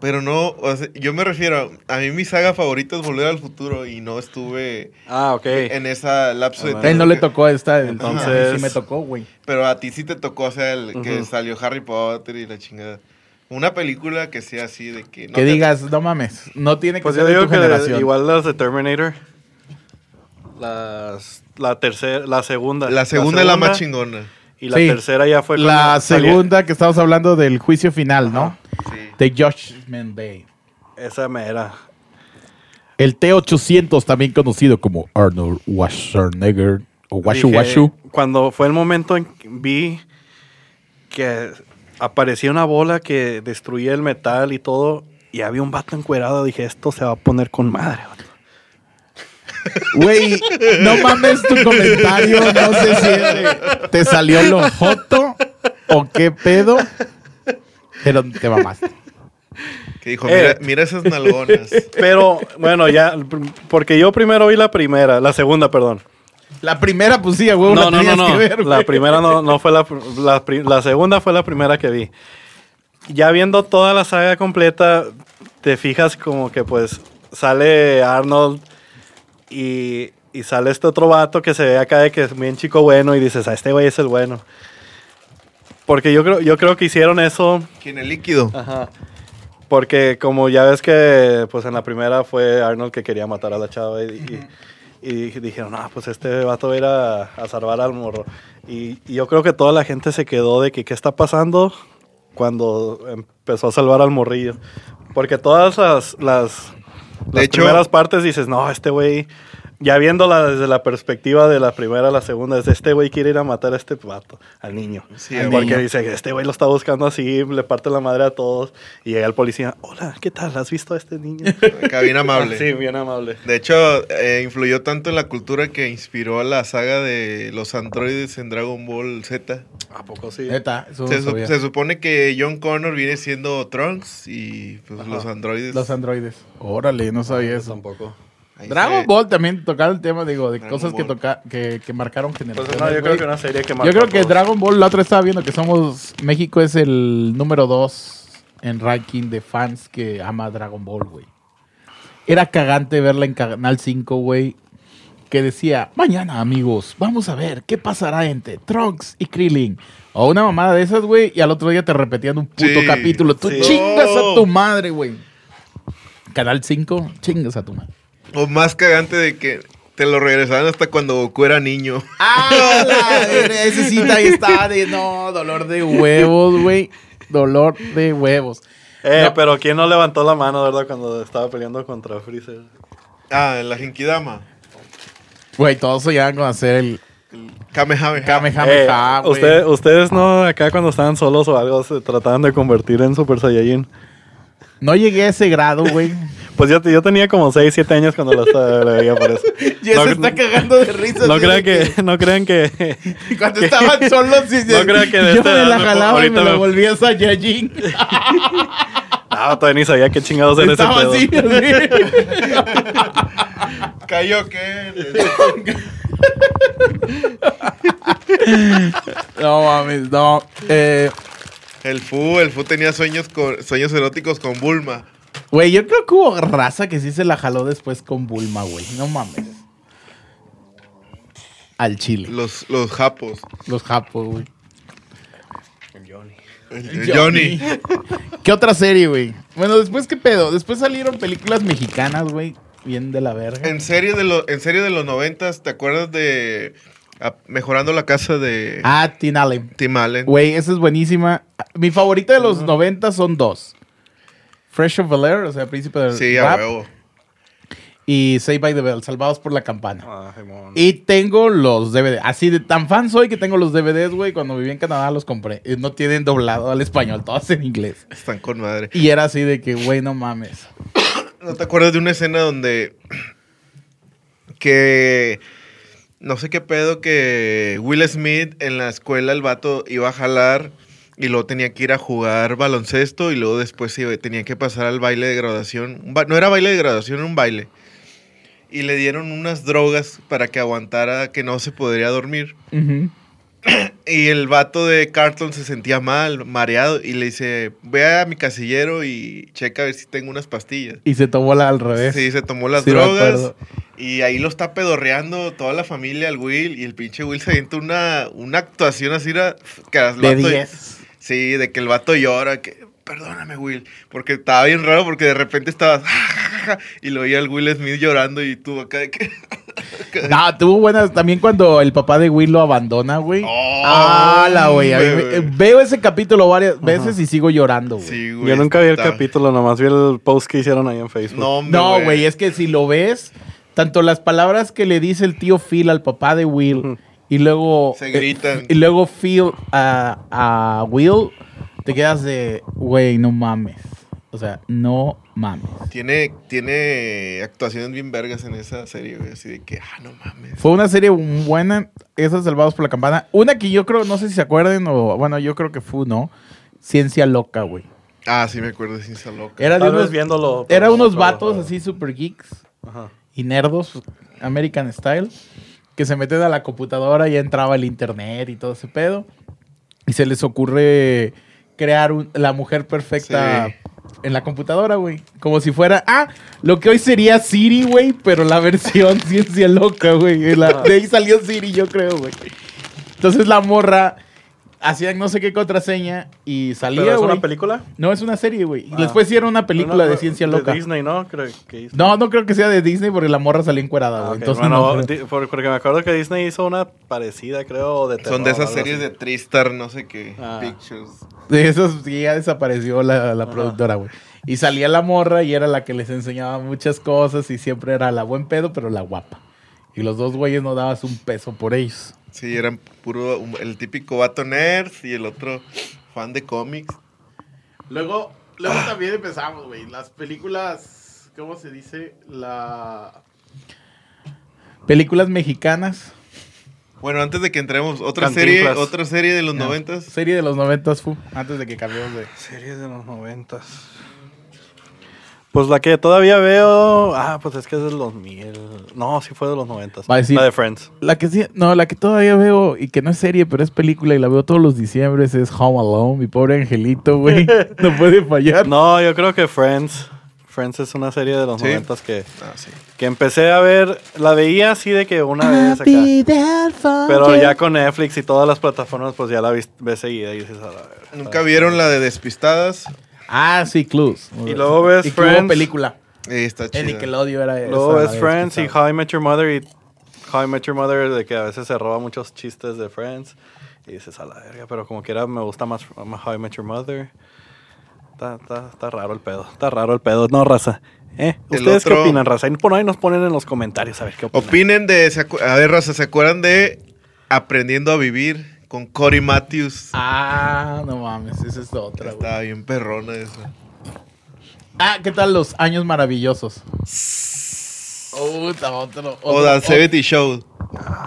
Pero no, o sea, yo me refiero, a mí mi saga favorita es Volver al Futuro y no estuve Ah, ok. en esa lapso de Ah, tiempo. A él no le tocó esta, Entonces- sí me tocó, güey. Pero a ti sí te tocó, o sea, el que salió Harry Potter y la chingada. Una película que sea así de que... no que te- digas, no mames, no tiene que Pues ser yo de digo tu que generación. igual las de Terminator. Las, la tercera, la segunda. La segunda es la más chingona. Y la Sí. tercera ya fue la segunda que estamos hablando del juicio final, ¿no? Sí. De Judgment Bay. Esa me era. El T-800, también conocido como Arnold Schwarzenegger o Washu Dije, Washu. Cuando fue el momento en que vi que aparecía una bola que destruía el metal y todo, y había un vato encuerado, dije, esto se va a poner con madre. vato". Güey, no mames tu comentario, no sé si te salió lo joto o qué pedo, pero te mamaste. Que dijo, Eh. mira, mira esas nalgonas. Pero, bueno, ya, porque yo primero vi la primera, la segunda, perdón. La primera, pues sí, huevo, No, la no, no, que ver, La güey. primera no, no fue la, la, la segunda fue la primera que vi. Ya viendo toda la saga completa, te fijas como que pues sale Arnold y, y sale este otro vato que se ve acá de que es bien chico bueno y dices, a este güey es el bueno. Porque yo creo, yo creo que hicieron eso ¿Quién el líquido? Ajá. Porque como ya ves que pues en la primera fue Arnold que quería matar a la chava y, y- y dijeron, no, pues este vato va a ir a, a salvar al morro. Y, y yo creo que toda la gente se quedó de que qué está pasando cuando empezó a salvar al morrillo. Porque todas las, las, las hecho- primeras partes dices, no, este güey, ya viéndola desde la perspectiva de la primera a la segunda, es este güey quiere ir a matar a este vato, al niño. Sí, Al Porque niño. dice, este güey lo está buscando así, le parte la madre a todos. Y llega el policía, hola, ¿qué tal? ¿Has visto a este niño? Acá bien amable. sí, bien amable. De hecho, eh, influyó tanto en la cultura que inspiró a la saga de los androides en Dragon Ball Z. ¿A poco sí? Neta, Se, su- supone que John Connor viene siendo Trunks y pues, los androides. Los androides. Órale, no sabía Yo eso. Tampoco. Ahí Dragon se- Ball también tocaba el tema, digo, de Dragon cosas que, toca, que, que marcaron generaciones. Pues no, yo creo que una serie que Yo marcó creo a que todos. Dragon Ball, la otra estaba viendo que somos, México es el número dos en ranking de fans que ama Dragon Ball, güey. Era cagante verla en Canal 5, güey, que decía, mañana amigos, vamos a ver qué pasará entre Trunks y Krillin. O una mamada de esas, güey, y al otro día te repetían un puto Sí, capítulo. Tú sí. chingas a tu madre, güey. Canal 5, chingas a tu madre. O más cagante de que te lo regresaban hasta cuando Goku era niño. Ah, la ese sí ahí está de no, dolor de huevos, güey. Dolor de huevos. Eh, No. pero ¿quién no levantó la mano, verdad, cuando estaba peleando contra Freezer? Ah, la Genkidama. Güey, todos soñaban con hacer el Kamehameha. Kamehameha, Eh, güey. usted- ustedes no, acá cuando estaban solos o algo, se trataban de convertir en Super Saiyajin. No llegué a ese grado, güey. Pues yo, yo tenía como 6, 7 años cuando lo estaba- lo veía por eso. Ya No- se está cagando de risa. No crean de que, no crean que, Cuando estaban solos, y No crean que de yo esta me edad la me- jalaba y me la me- volvía a Saiyajin. no, todavía ni sabía qué chingados era ese Estaba pedo. así, así. Kaioken. No mames, no. Eh, El Fu, el Fu tenía sueños con sueños eróticos con Bulma. Güey, yo creo que hubo raza que sí se la jaló después con Bulma, güey. No mames. Al chile. Los, los japos. Los japos, güey. El- el Johnny. ¿Qué otra serie, güey? Bueno, después, ¿qué pedo? Después salieron películas mexicanas, güey. Bien de la verga. En serie de los, en serie de los noventas, ¿te acuerdas de ah, Mejorando la casa de Ah, Teen Allen. Tim Allen? Güey, esa es buenísima. Mi favorita de los 90 son dos. Fresh of Bel Air, o sea, Príncipe del Sí, a huevo. Y Saved by the Bell, Salvados por la Campana. Ah. Y tengo los DVD. Así de tan fan soy que tengo los DVDs, güey. Cuando viví en Canadá los compré. No tienen doblado al español, todos en inglés. Están con madre. Y era así de que, güey, no mames. ¿No te acuerdas de una escena donde que no sé qué pedo que Will Smith en la escuela el vato iba a jalar y luego tenía que ir a jugar baloncesto y luego después tenía que pasar al baile de graduación. No era baile de graduación, era un baile. Y le dieron unas drogas para que aguantara que no se podría dormir. Ujú. Y el vato de Carlton se sentía mal, mareado, y le dice, ve a mi casillero y checa a ver si tengo unas pastillas. Y se tomó la al revés. Sí, se tomó las Sí, drogas. Y ahí lo está pedorreando toda la familia, el Will. Y el pinche Will se avienta una, una actuación así era, que De vato- 10. Sí, de que el vato llora, que perdóname, Will. Porque estaba bien raro, porque de repente estabas. y lo oía el Will Smith llorando y tú acá de que. No, tuvo buenas. También cuando el papá de Will lo abandona, güey. Oh, ah, la güey. güey. Veo ese capítulo varias veces y sigo llorando, güey. Sí, güey. Yo nunca vi el está- capítulo, nomás vi el post que hicieron ahí en Facebook. No, No, güey, es que si lo ves, tanto las palabras que le dice el tío Phil al papá de Will. Y luego Se gritan. eh, y luego Phil a, a Will te quedas de, güey, no mames. O sea, no mames. Tiene, tiene actuaciones bien vergas en esa serie, güey. Así de que, ah, no mames. Fue una serie buena, esas Salvados por la Campana. Una que yo creo, no sé si se acuerden, o bueno, yo creo que fue, ¿no? Ciencia Loca, güey. Ah, sí me acuerdo de Ciencia Loca. Era de unos, viéndolo. era unos no, vatos así super geeks Ajá. y nerdos, American Style, que se meten a la computadora y ya entraba el internet y todo ese pedo. Y se les ocurre crear un- la mujer perfecta Sí. en la computadora, güey. Como si fuera, ah, lo que hoy sería Siri, güey, pero la versión ciencia loca, güey. De ahí salió Siri, yo creo, güey. Entonces la morra hacía no sé qué contraseña y salía, ¿Pero es una película? No, es una serie, güey. Y Ah. después hicieron una película No, de ciencia loca. De Disney, ¿no? Creo que Disney. No, no creo que sea de Disney porque la morra salió encuerada, Ah, güey. ok. Entonces Bueno, no creo. porque me acuerdo que Disney hizo una parecida, creo, de Son de terror, esas series así. de Tristar, no sé qué. Ah. Pictures. De esos sí, ya desapareció la, la productora, güey. Y salía la morra y era la que les enseñaba muchas cosas y siempre era la buen pedo, pero la guapa. Y los dos güeyes no dabas un peso por ellos. Sí, eran puro. El típico vato nerd y el otro fan de cómics. Luego, luego también empezamos, güey. Las películas, ¿cómo se dice? La... Películas mexicanas. Bueno, antes de que entremos, otra Cantinflas. serie, otra serie de los No. noventas. Serie de los noventas, fu. Antes de que cambiemos de... Series de los noventas. Pues la que todavía veo. Ah, pues es que es del 2000. No, sí fue de los noventas. Va a decir- La de Friends. La que sí, no, la que todavía veo y que no es serie, pero es película y la veo todos los diciembres es Home Alone, mi pobre angelito, güey. No puede fallar. No, yo creo que Friends. Friends es una serie de los Sí. noventas que, Ah, sí. que empecé a ver. La veía así de que una vez acá. Pero ya con Netflix y todas las plataformas, pues ya la ves seguida y dices, a la verga. ¿Nunca vieron la de Despistadas? Ah, sí, Clues. Y luego ves y que hubo Friends. película. Eh, está. El Nickelodeon era Luego esa, ves la Friends y. How I Met Your Mother y How I Met Your Mother de que a veces se roba muchos chistes de Friends y dices a la verga, pero como quiera me gusta más más How I Met Your Mother. Está, está, está raro el pedo, está raro el pedo, no raza. ¿Eh? El ¿Ustedes qué otro- opinan, raza? Y por ahí nos ponen en los comentarios a ver qué opinan. Opinen de. se acu- A ver, Raza, ¿se acuerdan de Aprendiendo a Vivir con Cory Matthews? Ah, no mames, esa es otra, güey. Estaba bien perrona esa. Ah, ¿qué tal los años maravillosos? Puta, otro, O otro- 70 Show.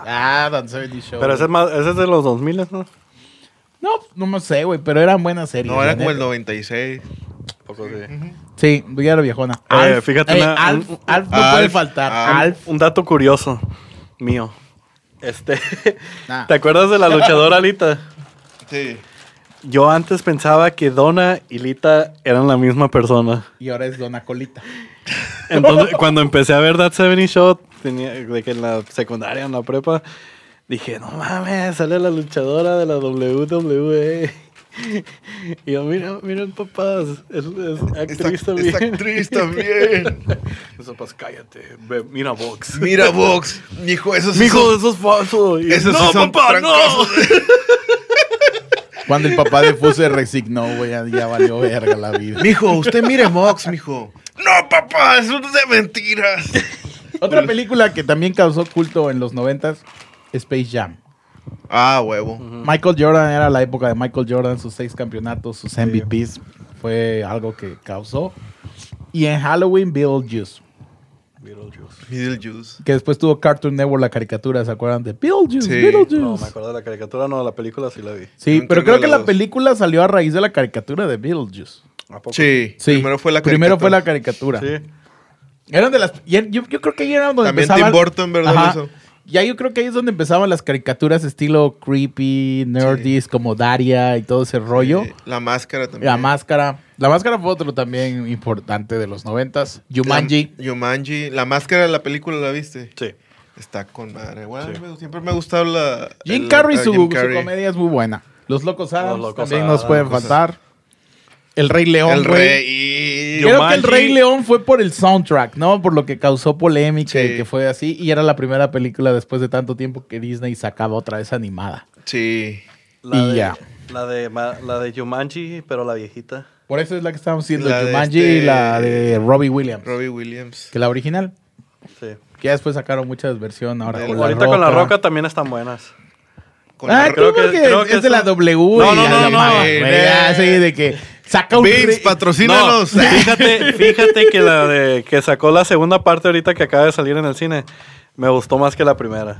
Ah, Dan 70 Show. Pero ese es, más, ese es de los 2000, ¿no? No, no me sé, güey, pero eran buenas series. No, era como el neta. 96. Poco sí. Sí, ya era viejona. Eh, fíjate eh, una- Alf, un- Alf no Alf, puede faltar. Alf. Alf. Un dato curioso mío. Este, Nah. ¿te acuerdas de la luchadora Lita? Sí. Yo antes pensaba que Donna y Lita eran la misma persona. Y ahora es Dona Colita. Entonces, cuando empecé a ver That 70 Show, tenía, de que en la secundaria, en la prepa, dije, no mames, sale la luchadora de la WWE. Y yo, mira, miren, papás, es, es actriz también. es actriz también. Pues cállate, ve, mira Vox. Mira, Vox. Mijo, eso sí Mijo, son- eso es falso. Y, no, sí son papá, no. Cuando el papá de Fu se resignó, güey, ya, ya valió verga la vida. Mijo, usted mire Vox, mijo. No, papá, eso es de mentiras. Otra película que también causó culto en los noventas, Space Jam. Ah, huevo. Michael Jordan era la época de Michael Jordan, sus seis campeonatos, sus MVPs. Fue algo que causó. Y en Halloween, Beetlejuice. Beetlejuice. Que después tuvo Cartoon Network la caricatura, ¿se acuerdan de Beetlejuice? Sí. Beetlejuice. No, me acuerdo de la caricatura, no, la película sí la vi. Sí, Nunca pero creo que la dos. película salió a raíz de la caricatura de Beetlejuice. ¿A poco? Sí. Sí. Primero fue la Primero fue la caricatura. caricatura. Sí. Eran de las. Yo, yo creo que ahí era donde También empezaban. Tim Burton, ¿verdad? Ajá. Eso. Ya yo creo que ahí es donde empezaban las caricaturas estilo creepy, nerdis, como Daria y todo ese rollo. La máscara también. La máscara. La máscara fue otro también importante de los noventas. Jumanji. La, Jumanji. La máscara de la película, ¿la viste? Sí. Está con madre. Bueno, Sí. me- siempre me ha gustado la... Jim el- Carrey, su, Jim su Carrey. comedia es muy buena. Los Locos Adams Locos también Adams, nos pueden faltar. El Rey León, El rey. y- Creo que el. Rey León fue por el soundtrack, ¿no? Por lo que causó polémica y que fue así. Y era la primera película después de tanto tiempo que Disney sacaba otra vez animada. Sí. La Y de, ya. La de, la de Jumanji, pero la viejita. Por eso es la que estamos haciendo, La Jumanji este- y la de Robbie Williams. Robbie Williams. Que la original. Sí. Que ya después sacaron muchas versiones ahora con la Ahorita con la Roca. también están buenas. Con Ah, la- creo, creo que, que- creo es, que de la W. No, y no, no, la no, eh, sí, de que saca un Vince, patrocínanos. No, fíjate, fíjate que la de que sacó la segunda parte ahorita que acaba de salir en el cine me gustó más que la primera.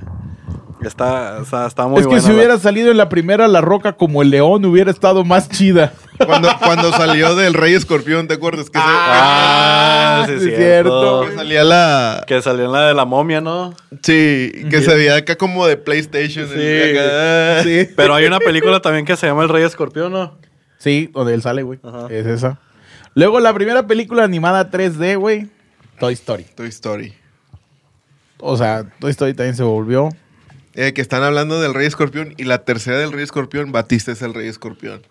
Está, está, está muy es que buena. si la- hubiera salido en la primera La Roca como el león, hubiera estado más chida. Cuando, cuando salió del Rey Escorpión, ¿te acuerdas? Que, se- Ah, sí, sí, es cierto. que salía la... Que salió en la de la momia, ¿no? Sí, que se veía acá como de PlayStation. Sí. acá. Sí. Pero hay una película también que se llama El Rey Escorpión, ¿no? Sí, donde él sale, güey. Ajá. Es esa. Luego la primera película animada 3D, güey. Toy Story. Toy Story. O sea, Toy Story también se volvió. Eh, que están hablando del Rey Escorpión y la tercera del Rey Escorpión, Batista es el Rey Escorpión.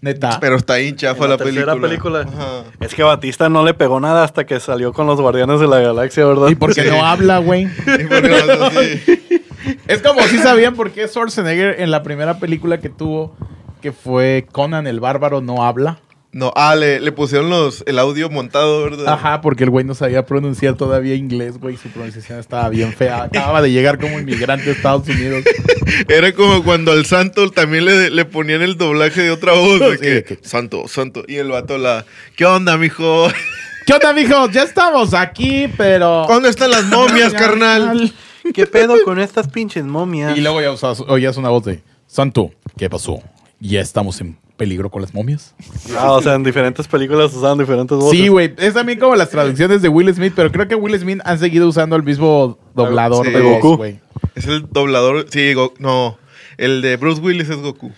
Neta. Pero está ahí chafa En la, la tercera película. película. Ajá. Es que Batista no le pegó nada hasta que salió con los Guardianes de la Galaxia, ¿verdad? y porque Sí. no habla, güey. Es como si sabían por qué Schwarzenegger en la primera película que tuvo, que fue Conan el Bárbaro, no habla. No, ah, le, le pusieron los, el audio montado, ¿verdad? Ajá, porque el güey no sabía pronunciar todavía inglés, güey. Su pronunciación estaba bien fea. Acababa de llegar como inmigrante a Estados Unidos. Era como cuando al santo también le, le ponían el doblaje de otra voz. De Sí, que, de que- santo, santo. Y el vato la... ¿Qué onda, mijo? ¿Qué onda, mijo? Ya estamos aquí, pero... ¿Dónde están las momias, carnal? ¿Qué pedo con estas pinches momias? Y luego ya usas- oías una voz de... Santo, ¿qué pasó? ¿Ya estamos en peligro con las momias? Ah, o sea, en diferentes películas usaban diferentes voces. Sí, güey. Es también como las traducciones de Will Smith, pero creo que Will Smith han seguido usando el mismo doblador Sí. de Goku. güey. Es el doblador... Sí, Go- no. El de Bruce Willis es Goku.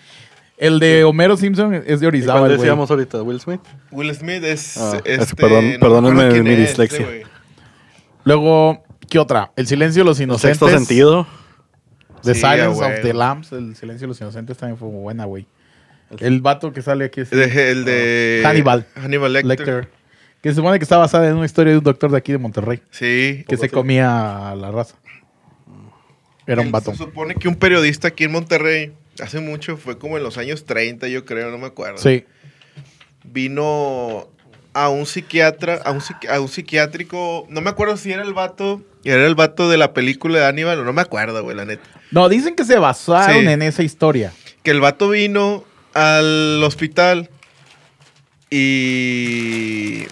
El de Homero Simpson es de ¿Y Orizawa, cuál decíamos ahorita? ¿Will Smith? Will Smith es... Ah, este, es- perdón- me perdónenme mi es, dislexia. güey. Luego, ¿qué otra? El silencio de los inocentes. Sexto sentido. The Sí, Silence of the Lambs. El silencio de los inocentes también fue muy buena, güey. El vato que sale aquí es el de... Hannibal. Hannibal Lecter. Lecter. Que se supone que está basada en una historia de un doctor de aquí de Monterrey. Sí. Que se comía a la raza. Era un vato. Se supone que un periodista aquí en Monterrey, hace mucho, fue como en los años 30, yo creo, no me acuerdo. Sí. Vino a un psiquiatra, a un, psiqui- a un psiquiátrico, no me acuerdo si era el vato, era el vato de la película de Aníbal, o no me acuerdo, güey, la neta. No, dicen que se basaron Sí. en esa historia. Que el vato vino al hospital y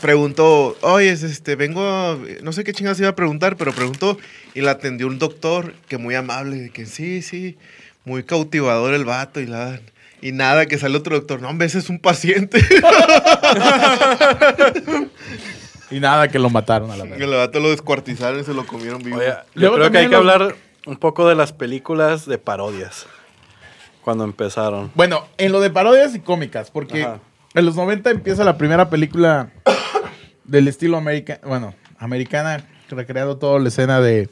preguntó, oye, es este, vengo, a- no sé qué chingados iba a preguntar, pero preguntó y la atendió un doctor que muy amable, de que sí, sí, muy cautivador el vato y la... Y nada, que sale otro doctor. No, hombre, ese es un paciente. Y nada, que lo mataron a la el verdad. vato lo descuartizaron y se lo comieron vivo. Oye, yo creo que hay que hablar un poco de las películas de parodias. Cuando empezaron. Bueno, en lo de parodias y cómicas, porque Ajá. en los 90 empieza la primera película del estilo americano, bueno, americana, recreando toda la escena de,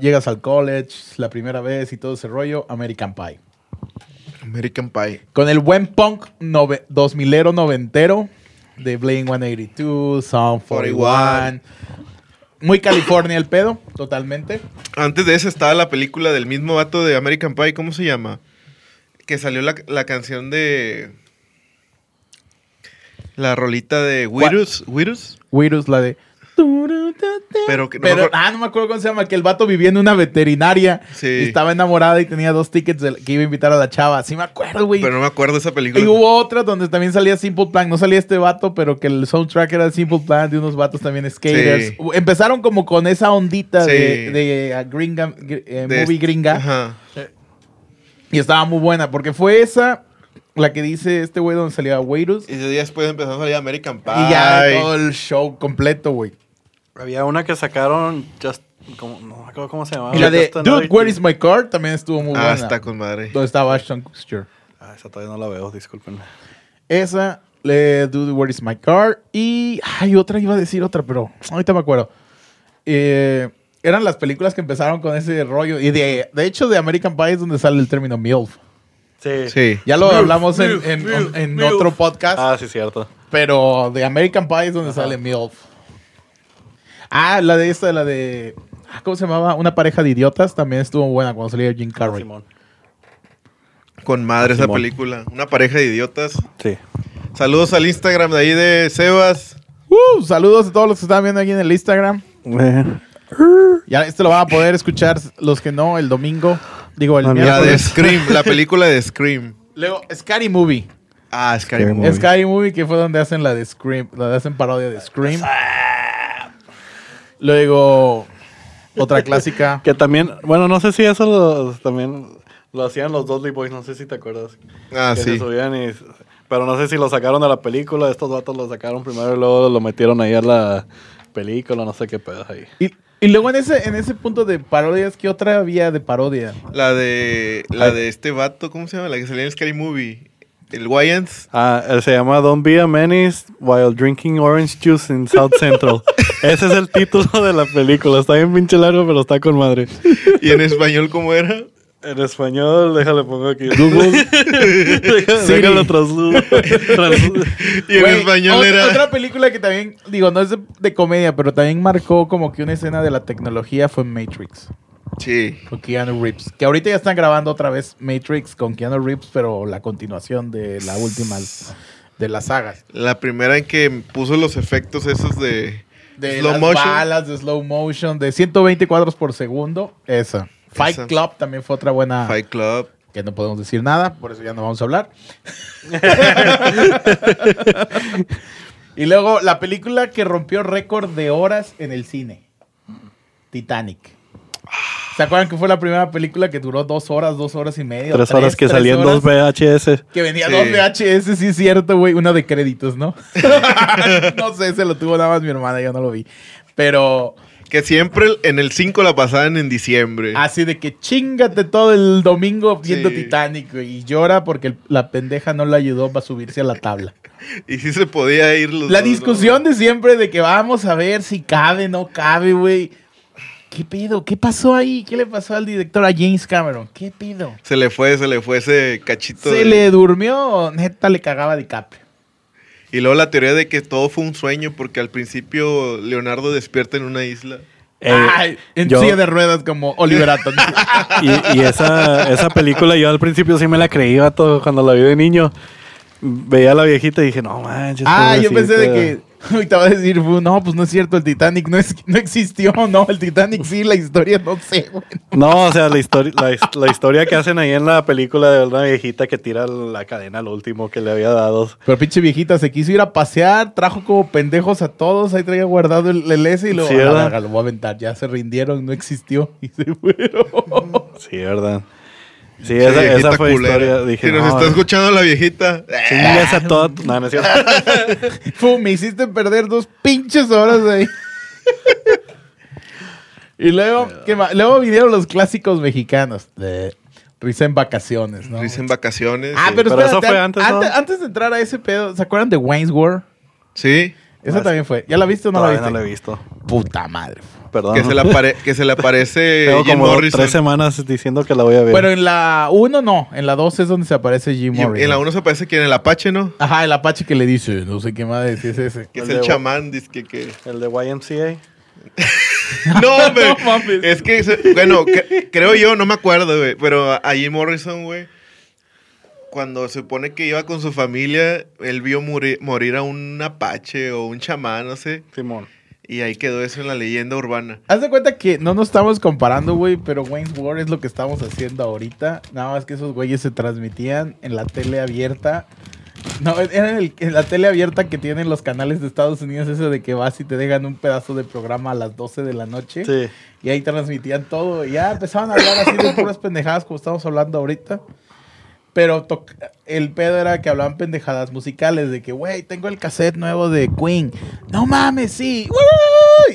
llegas al college la primera vez y todo ese rollo, American Pie. American Pie. Con el buen punk nove, 2000ero noventero de Blink 182, Sound 41. Muy California el pedo, totalmente. Antes de eso estaba la película del mismo vato de American Pie, ¿cómo se llama? Que salió la, la canción de... La rolita de Virus. ¿Virus? Virus, la de... Pero que no Pero, me acuerdo- ah, no me acuerdo cómo se llama, que el vato vivía en una veterinaria. Sí. y estaba enamorada y tenía dos tickets de- que iba a invitar a la chava. Sí me acuerdo, güey. Pero no me acuerdo de esa película. Y hubo otra donde también salía Simple Plan. No salía este vato, pero que el soundtrack era Simple Plan de unos vatos también skaters. Sí. Empezaron como con esa ondita de, Sí. de, uh, gringa, gr- eh, De movie gringa. Ajá. Y estaba muy buena, porque fue esa la que dice este güey donde salía Waiters. Y ese día después empezó a salir American Pie. Y ya todo el show completo, güey. Había una que sacaron Just... como- no me acuerdo cómo se llamaba. Y la de Dude, Where is my car? También estuvo muy Ah, buena. está con madre. Donde estaba Ashton Kutcher. Ah, esa todavía no la veo, disculpen. Esa, le Dude, Where is my car? Y hay otra, iba a decir otra, pero ahorita me acuerdo. Eh, eran las películas que empezaron con ese rollo. Y de, de hecho, de American Pie es donde sale el término MILF. Sí. Sí. Ya lo Milf, hablamos en, milf, en- milf, en milf. otro podcast. Ah, sí, cierto. Pero de American Pie es donde sale MILF. Ah, la de esta, la de. ah, ¿Cómo se llamaba? Una pareja de idiotas. También estuvo buena cuando salía Jim Carrey. Simón. Con madre esa Simón. película. Una pareja de idiotas. Sí. Saludos al Instagram de ahí de Sebas. Uh, saludos a todos los que están viendo aquí en el Instagram. Ya este lo van a poder escuchar los que no el domingo. Digo, el La de miércoles. Scream. la película de Scream. Luego, Scary Movie. Ah, Scary Scary Movie. Scary Movie, que fue donde hacen la de Scream. Donde hacen parodia de Scream. Luego, otra clásica. Que también, bueno, no sé si eso lo- también Lo hacían los Dudley Boys, no sé si te acuerdas. Ah, que se sí. subían y... Pero no sé si lo sacaron de la película. Estos vatos lo sacaron primero y luego lo metieron ahí a la película, no sé qué pedo ahí. Y, y luego en ese, en ese punto de parodias, ¿qué otra había de parodia? La de la de este vato, ¿cómo se llama? La que salía en Scary Movie. El Wyans. Ah, él se llama Don't Be a Menace While Drinking Orange Juice in South Central. Ese es el título de la película. Está bien pinche largo, pero está con madre. ¿Y en español cómo era? En español, déjale pongo aquí. Google. Déjalo trasludo. Y en Güey, español era. Otra película que también, digo, no es de, de comedia, pero también marcó como que una escena de la tecnología fue Matrix. Sí. Con Keanu Reeves. Que ahorita ya están grabando otra vez Matrix con Keanu Reeves, pero la continuación de la última de las sagas. La primera en que puso los efectos esos de, De slow las motion. balas, de slow motion, de 120 cuadros por segundo. Esa. Fight Esa. Club también fue otra buena. Fight Club. Que no podemos decir nada, por eso ya no vamos a hablar. y luego la película que rompió récord de horas en el cine: Titanic. ¿Se acuerdan que fue la primera película que duró dos horas, dos horas y media? Tres horas que salían dos? VHS. Que venía Sí. dos VHS, sí es cierto, güey. Uno de créditos, ¿no? no sé, se lo tuvo nada más mi hermana, yo no lo vi. Pero Que siempre en el 5 la pasaban en diciembre. así de que chingate todo el domingo viendo Sí. Titanic. Y llora porque la pendeja no le ayudó para subirse a la tabla. Y sí se podía ir los La dos, ¿no? discusión de siempre de que vamos a ver si cabe, no cabe, güey. ¿Qué pedo? ¿Qué pasó ahí? ¿Qué le pasó al director, a James Cameron? ¿Qué pedo? Se le fue, se le fue ese cachito. ¿Se de- le durmió neta le cagaba a DiCaprio? Y luego la teoría de que todo fue un sueño porque al principio Leonardo despierta en una isla. Eh, Ay, en yo- silla de ruedas como Oliver Atom. Y, y esa, esa película yo al principio sí me la creí, vato, cuando la vi de niño. Veía a la viejita y dije, no manches. ah, yo pensé de pobrecita". que... Ahorita va a decir, no, pues no es cierto, el Titanic no, es, no existió, no, el Titanic sí, la historia no sé, güey. No, o sea, la, historia la, la historia que hacen ahí en la película de una viejita que tira la cadena al último que le había dado. Pero pinche viejita se quiso ir a pasear, trajo como pendejos a todos, ahí traía guardado el, el ese y luego, Sí, a la lo voy a aventar, ya se rindieron, no existió y se fueron. Sí, ¿verdad? Sí, Esa fue culera. historia. Dije, si nos no, está escuchando la viejita. chingas a toda tu- No, no es cierto. Fu, me hiciste perder dos pinches horas ahí. y luego, ¿qué más? Luego vinieron los clásicos mexicanos de Risa en Vacaciones, ¿no? Risa en vacaciones. Ah, sí. pero, Pero eso fue antes, ¿no? antes de entrar a ese pedo, ¿se acuerdan de Wayne's World? Sí. Esa Ah, también fue. ¿Ya la viste o no la viste? no la he visto. Puta madre. Perdón. Que se, le apare- que se le aparece Tengo Jim como Morrison. tres semanas diciendo que la voy a ver. Pero en la 1 no, en la 2 es donde se aparece Jim Morrison. en la 1 se parece que en el Apache, ¿no? Ajá, el Apache que le dice, no sé qué más decir es ese. Que es El el chamán, dice que... que- El de YMCA. No, hombre. No mames. es que, bueno, que- creo yo, no me acuerdo, güey. Pero a Jim Morrison, güey, cuando se supone que iba con su familia, él vio morir, morir a un apache o un chamán, no sé. Simón. Y ahí quedó eso en la leyenda urbana. Haz de cuenta que no nos estamos comparando, güey, pero Wayne's World es lo que estamos haciendo ahorita. Nada más que esos güeyes se transmitían en la tele abierta. No, era en, el- en la tele abierta que tienen los canales de Estados Unidos, eso de que vas y te dejan un pedazo de programa a las 12 de la noche. Sí. Y ahí transmitían todo. Y ya empezaban a hablar así de puras pendejadas como estamos hablando ahorita. Pero el pedo era que hablaban pendejadas musicales de que, güey, tengo el cassette nuevo de Queen. No mames, sí.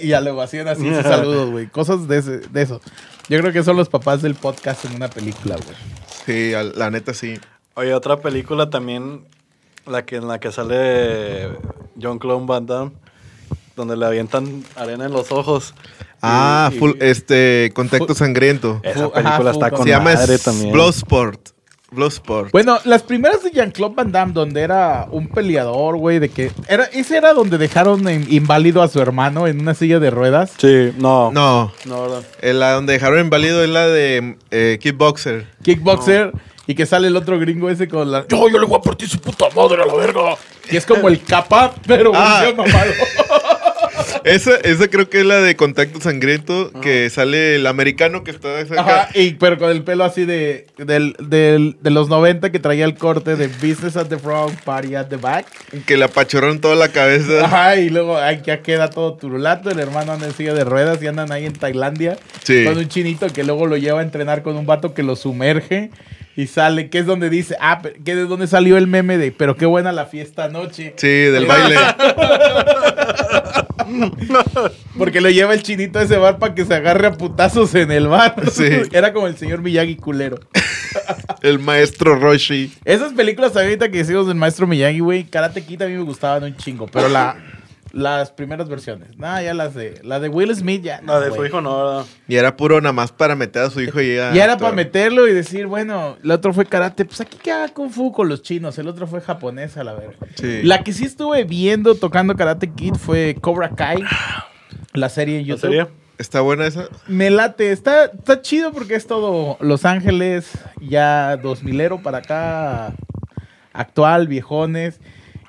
Y ya luego hacían así sus saludos, güey. Cosas de, ese- de eso. Yo creo que son los papás del podcast en una película, güey. Sí, la neta sí. Oye, otra película también, la que, en la que sale John Clone Van Damme, donde le avientan arena en los ojos. Ah, Y- y- full, este, Contacto Sangriento. Esa película ajá, está con Se llama madre también. Bloodsport. Bloodsport. Bueno, las primeras de Jean-Claude Van Damme, donde era un peleador, güey, de que... Era, ese era donde dejaron en- inválido a su hermano en una silla de ruedas. Sí, no. No, No, ¿verdad? eh, la donde dejaron inválido es la de eh, Kickboxer. Kickboxer. Y que sale el otro gringo ese con la... Yo, yo le voy a partir su puta madre a la verga. Y es como el capa, pero Ah. mamado. Esa, esa creo que es la de Contacto Sangriento, que sale el americano que está esa Ajá, acá. y, pero con el pelo así de, del, del- de los 90 que traía el corte de Business at the Front, Party at the Back. Que le apachurraron toda la cabeza. Ajá, y luego ay, ya queda todo turulato. El hermano anda en silla de ruedas y andan ahí en Tailandia Sí. con un chinito que luego lo lleva a entrenar con un vato que lo sumerge y sale, que es donde dice, ah, que de donde salió el meme de, pero qué buena la fiesta anoche. Sí, del baile. Porque lo lleva el chinito a ese bar para que se agarre a putazos en el bar. Sí. Era como el señor Miyagi culero. El maestro Roshi. Esas películas ahorita que hicimos del maestro Miyagi, güey, Karate Kid a mí me gustaban un chingo, pero la, las primeras versiones. Nada, ya las de, la de Will Smith ya. La de no, su hijo no, ¿verdad? Y era puro nada más para meter a su hijo y ya. Ya era para meterlo y decir, bueno, el otro fue karate, pues aquí que haga kung fu con los chinos, el otro fue japonés a la verga. Sí. La que sí estuve viendo tocando Karate Kid fue Cobra Kai, la serie en ¿La YouTube. serie? ¿Está buena esa? Me late, está, está chido porque es todo Los Ángeles, ya 2000ero para acá, actual, viejones,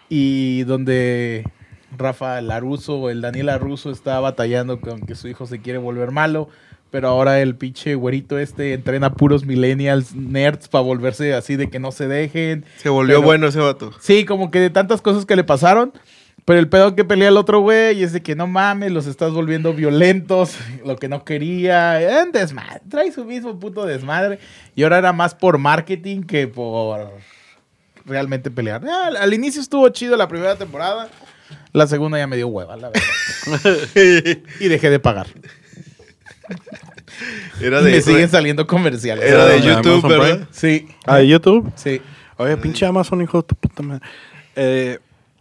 y donde Rafa Laruso, el Daniel Laruso está batallando con que su hijo se quiere volver malo, pero ahora el pinche güerito este entrena puros millennials, nerds, para volverse así de que no se dejen. Se volvió Pero- bueno ese vato. Sí, como que de tantas cosas que le pasaron. Pero el pedo que pelea el otro güey es de que no mames, los estás volviendo violentos, lo que no quería, desmadre, trae su mismo puto desmadre. Y ahora era más por marketing que por realmente pelear. Ah, al inicio estuvo chido la primera temporada, la segunda ya me dio hueva, la verdad. y dejé de pagar. Era de, me siguen saliendo comerciales. era de YouTube, ¿verdad? Sí, Ah, ¿de YouTube? sí. Oye, pinche Amazon, hijo de tu puta madre. Eh,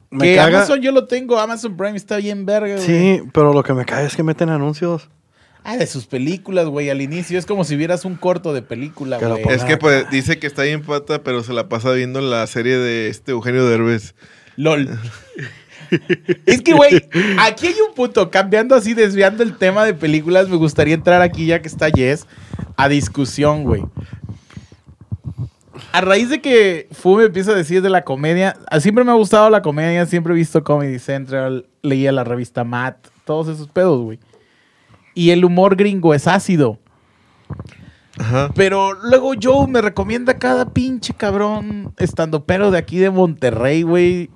me Que caga. Amazon yo lo tengo, Amazon Prime está bien verga, güey. Sí, pero lo que me caga es que meten anuncios. Ah, de sus películas, güey. Al inicio es como si vieras un corto de película, güey. Es que pues dice que está bien pata, pero se la pasa viendo la serie de este Eugenio Derbez. LOL. es que, güey, aquí hay un punto. Cambiando así, desviando el tema de películas, me gustaría entrar aquí, ya que está Yes, a discusión, güey. A raíz de que Fu me empieza a decir de la comedia, siempre me ha gustado la comedia, siempre he visto Comedy Central, leía la revista Matt, todos esos pedos, güey. Y el humor gringo es ácido. Ajá. Pero luego Joe me recomienda cada pinche cabrón estando pero de aquí de Monterrey, güey.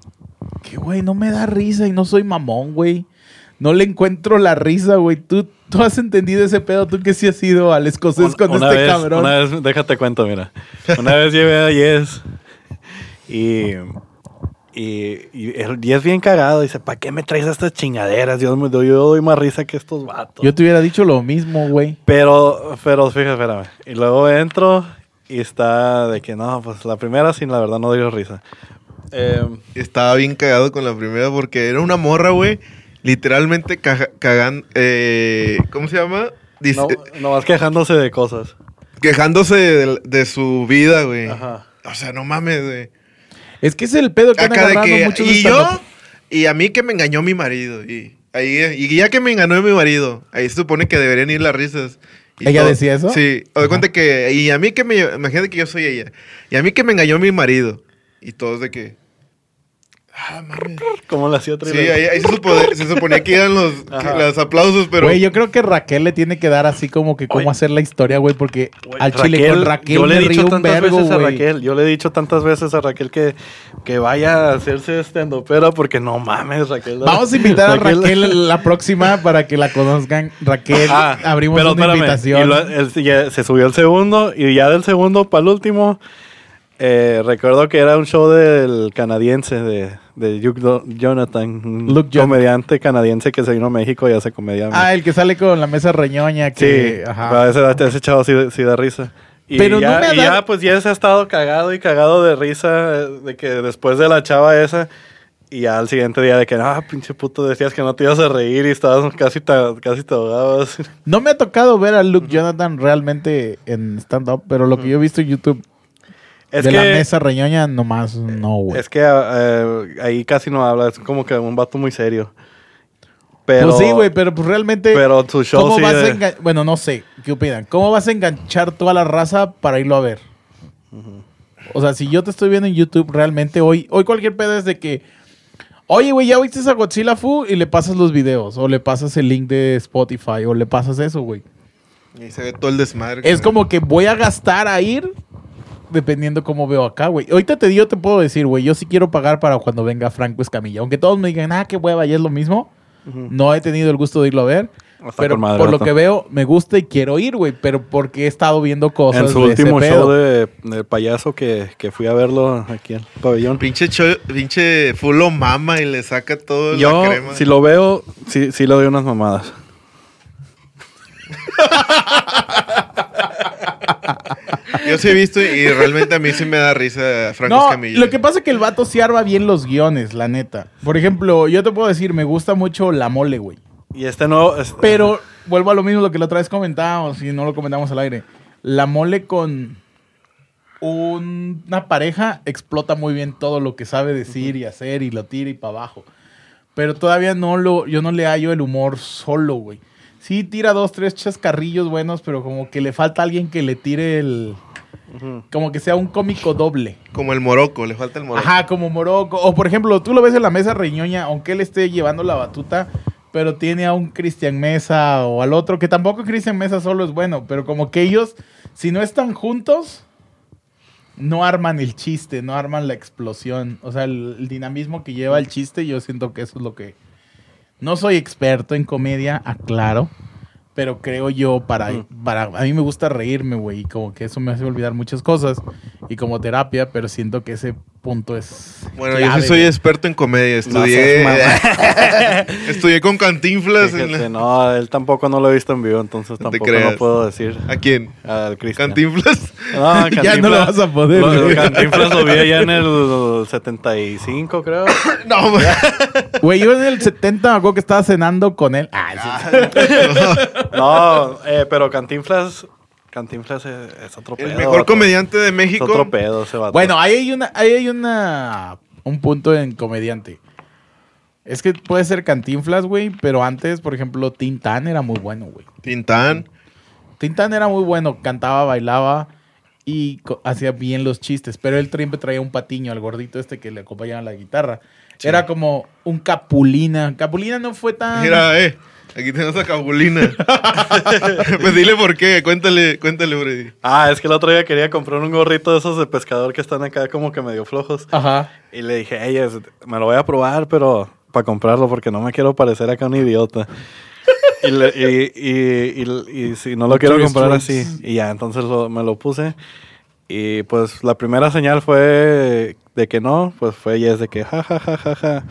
Que, güey, no me da risa y no soy mamón, güey. No le encuentro la risa, güey. ¿Tú, tú has entendido ese pedo, tú que sí has ido al escocés con una este vez, cabrón. Una vez, déjate cuento, mira. Una vez llevé a Yes y, y, y el Yes bien cagado. Dice, ¿para qué me traes estas chingaderas? Doy- yo doy más risa que estos vatos. Yo te hubiera dicho lo mismo, güey. Pero, pero fíjate, espérame. Y luego entro y está de que no, pues la primera sí, la verdad no dio risa. Eh, Estaba bien cagado con la primera porque era una morra, güey. Literalmente cagando. ¿Cómo se llama? Dice- no, nomás quejándose de cosas. Quejándose de, de su vida, güey. Ajá. O sea, no mames, güey. Es que es el pedo que han Acá de agarrado que. muchos Y yo. Y a mí que me engañó mi marido. Y, ahí, y ya que me engañó mi marido. Ahí se supone que deberían ir las risas. Y ¿Ella decía eso? Sí. O de cuenta que. Y a mí que me. Imagínate que yo soy ella. Y a mí que me engañó mi marido. Y todos de que. Ah, mames. ¿Cómo le hacía otra Sí, ahí, ahí se, supo- se suponía que eran los, Ajá. los aplausos, pero. Güey, yo creo que Raquel le tiene que dar así como que cómo Oye. hacer la historia, güey, porque Güey, al chile con Raquel yo le he dicho río tantas vergo, veces a. Raquel, yo le he dicho tantas veces a Raquel que, que vaya a hacerse stand pero porque no mames, Raquel. Vamos a invitar a Raquel la próxima para que la conozcan. Raquel, Ah, abrimos pero una espérame, invitación. y lo- el- ya se subió el segundo y ya del segundo para el último eh, recuerdo que era un show del canadiense de, de Luke Do- Jonathan, un Luke comediante canadiense que se vino a México y hace comedia. Ah, el que sale con la mesa reñoña. Sí, Que, pero ajá. ese, ese chavo sí, sí da risa. Y Pero ya, no me ha y dado- ya, pues ya se ha estado cagado y cagado de risa eh, de que después de la chava esa, y ya al siguiente día de que, ah, pinche puto, decías que no te ibas a reír y estabas casi te, casi te ahogabas. No me ha tocado ver a Luke Jonathan realmente en stand-up, pero lo que yo he visto en YouTube Es de que, la mesa reñoña, nomás no, güey. es que eh, ahí casi no habla, es como que un vato muy serio. Pero, pues sí, güey, pero pues realmente. pero su show ¿Cómo sí vas de- Bueno, no sé, ¿qué opinan? ¿Cómo vas a enganchar toda la raza para irlo a ver? O sea, si yo te estoy viendo en YouTube, realmente hoy, hoy cualquier pedo es de que, Oye, güey, ya viste a Godzilla Fu y le pasas los videos, o le pasas el link de Spotify, o le pasas eso, güey. Y se ve todo el desmadre. Es como que voy a gastar a ir dependiendo cómo veo acá, güey. Ahorita te digo, te puedo decir, güey, yo sí quiero pagar para cuando venga Franco Escamilla. Aunque todos me digan, ah, qué hueva, ya es lo mismo. No he tenido el gusto de irlo a ver. Está pero por lo que veo, me gusta y quiero ir, güey. Pero porque he estado viendo cosas En su de ese último pedo. show de, de payaso que, que fui a verlo aquí en el pabellón. Pinche, cho- pinche fulo mama y le saca todo Yo, la crema. si lo veo, sí, sí le doy unas mamadas. Yo sí he visto y realmente a mí sí me da risa Franco No, Escamilla. lo que pasa es que el vato sí arma bien los guiones, la neta. Por ejemplo, yo te puedo decir, me gusta mucho la mole, güey. Y este no... Pero vuelvo a lo mismo lo que la otra vez comentábamos y no lo comentamos al aire. La mole con un- una pareja explota muy bien todo lo que sabe decir y hacer y lo tira y para abajo. Pero todavía no lo, yo no le hallo el humor solo, güey. Sí tira dos, tres chascarrillos buenos, pero como que le falta alguien que le tire el... Como que sea un cómico doble. Como el Morocco, le falta el Morocco. Ajá, como Morocco. O por ejemplo, tú lo ves en la mesa reñoña, aunque él esté llevando la batuta, pero tiene a un Cristian Mesa o al otro, que tampoco Cristian Mesa solo es bueno, pero como que ellos, si no están juntos, no arman el chiste, no arman la explosión. O sea, el, el dinamismo que lleva el chiste, yo siento que eso es lo que... No soy experto en comedia, aclaro. Pero creo yo, para, para... A mí me gusta reírme, güey. Y como que eso me hace olvidar muchas cosas. Y como terapia, pero siento que ese punto es... Bueno, yo sí soy güey. experto en comedia. Estudié, estudié con Cantinflas. en Fíjate, la- no, él tampoco no lo he visto en vivo, entonces No tampoco no puedo decir ¿A quién? al Cristian. Cantinflas. No, Ya no lo vas a poder, Lo. Cantinflas lo vi allá en el 75, creo. no, güey. Güey, yo en el 70 me acuerdo que estaba cenando con él. Ah, sí. No, eh, pero Cantinflas, Cantinflas es, es otro pedo. El mejor vato. comediante de Es México. otro pedo ese vato. Bueno, ahí hay una, ahí hay una, un punto en comediante. Es que puede ser Cantinflas, güey, pero antes, por ejemplo, Tintán era muy bueno, güey. Tintán. Tintán era muy bueno, cantaba, bailaba y hacía bien los chistes, pero él siempre traía un patiño al gordito este que le acompañaba la guitarra. Era como un Capulina. Capulina no fue tan... Mira, eh. Aquí tenemos a Cabulina. pues dile por qué. Cuéntale, cuéntale, Freddy. Ah, es que el otro día quería comprar un gorrito de esos de pescador que están acá como que medio flojos. Ajá. Y le dije, ey, es- me lo voy a probar, pero para comprarlo porque no me quiero parecer acá un idiota. y, le- y, y- y- y si no lo quiero comprar así. Y ya, entonces lo- me lo puse. Y pues la primera señal fue de que no, pues fue yes de que ja, ja, ja, ja, ja.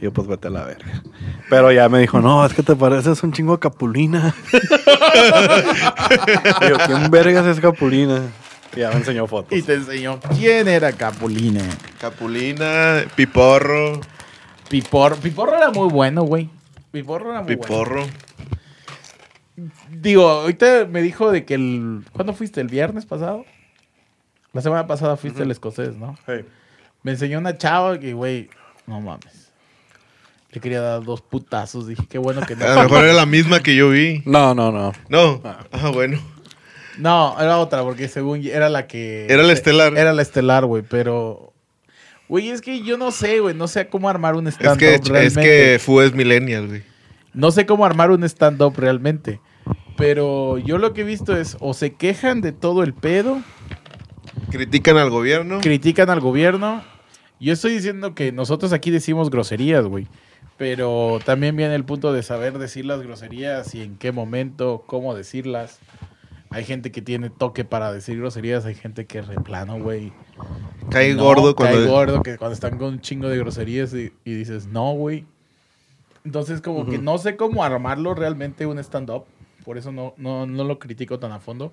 Y yo, pues vete a la verga. Pero ya me dijo, no, es que te pareces un chingo a Capulina. y yo, ¿quién vergas es Capulina? Y ya me enseñó fotos. Y te enseñó quién era Capulina. Capulina, Piporro, Piporro. Piporro era muy bueno, güey. Piporro era muy bueno. Piporro. Digo, ahorita me dijo de que el... ¿Cuándo fuiste? ¿El viernes pasado? La semana pasada fuiste al escocés, ¿no? Hey. Me enseñó una chava que, güey, no mames. Le quería dar dos putazos. Dije, qué bueno que no. A lo mejor era la misma que yo vi. No, no, no. No. Ah, bueno. No, era otra, porque según era la que. Era la estelar. Era la estelar, güey, pero. Güey, es que yo no sé, güey. No sé cómo armar un Es stand-up que, es realmente. que Fu es millennial, güey. No sé cómo armar un stand-up realmente. Pero yo lo que he visto es o se quejan de todo el pedo, Critican al gobierno. critican al gobierno. Yo estoy diciendo que nosotros aquí decimos groserías, güey. Pero también viene el punto de saber decir las groserías y en qué momento, cómo decirlas. Hay gente que tiene toque para decir groserías, hay gente que replano, güey. Cae No, gordo cuando. Cae gordo, que cuando están con un chingo de groserías y, y dices, no, güey. Entonces, como que no sé cómo armarlo realmente un stand-up. Por eso no, no, no lo critico tan a fondo.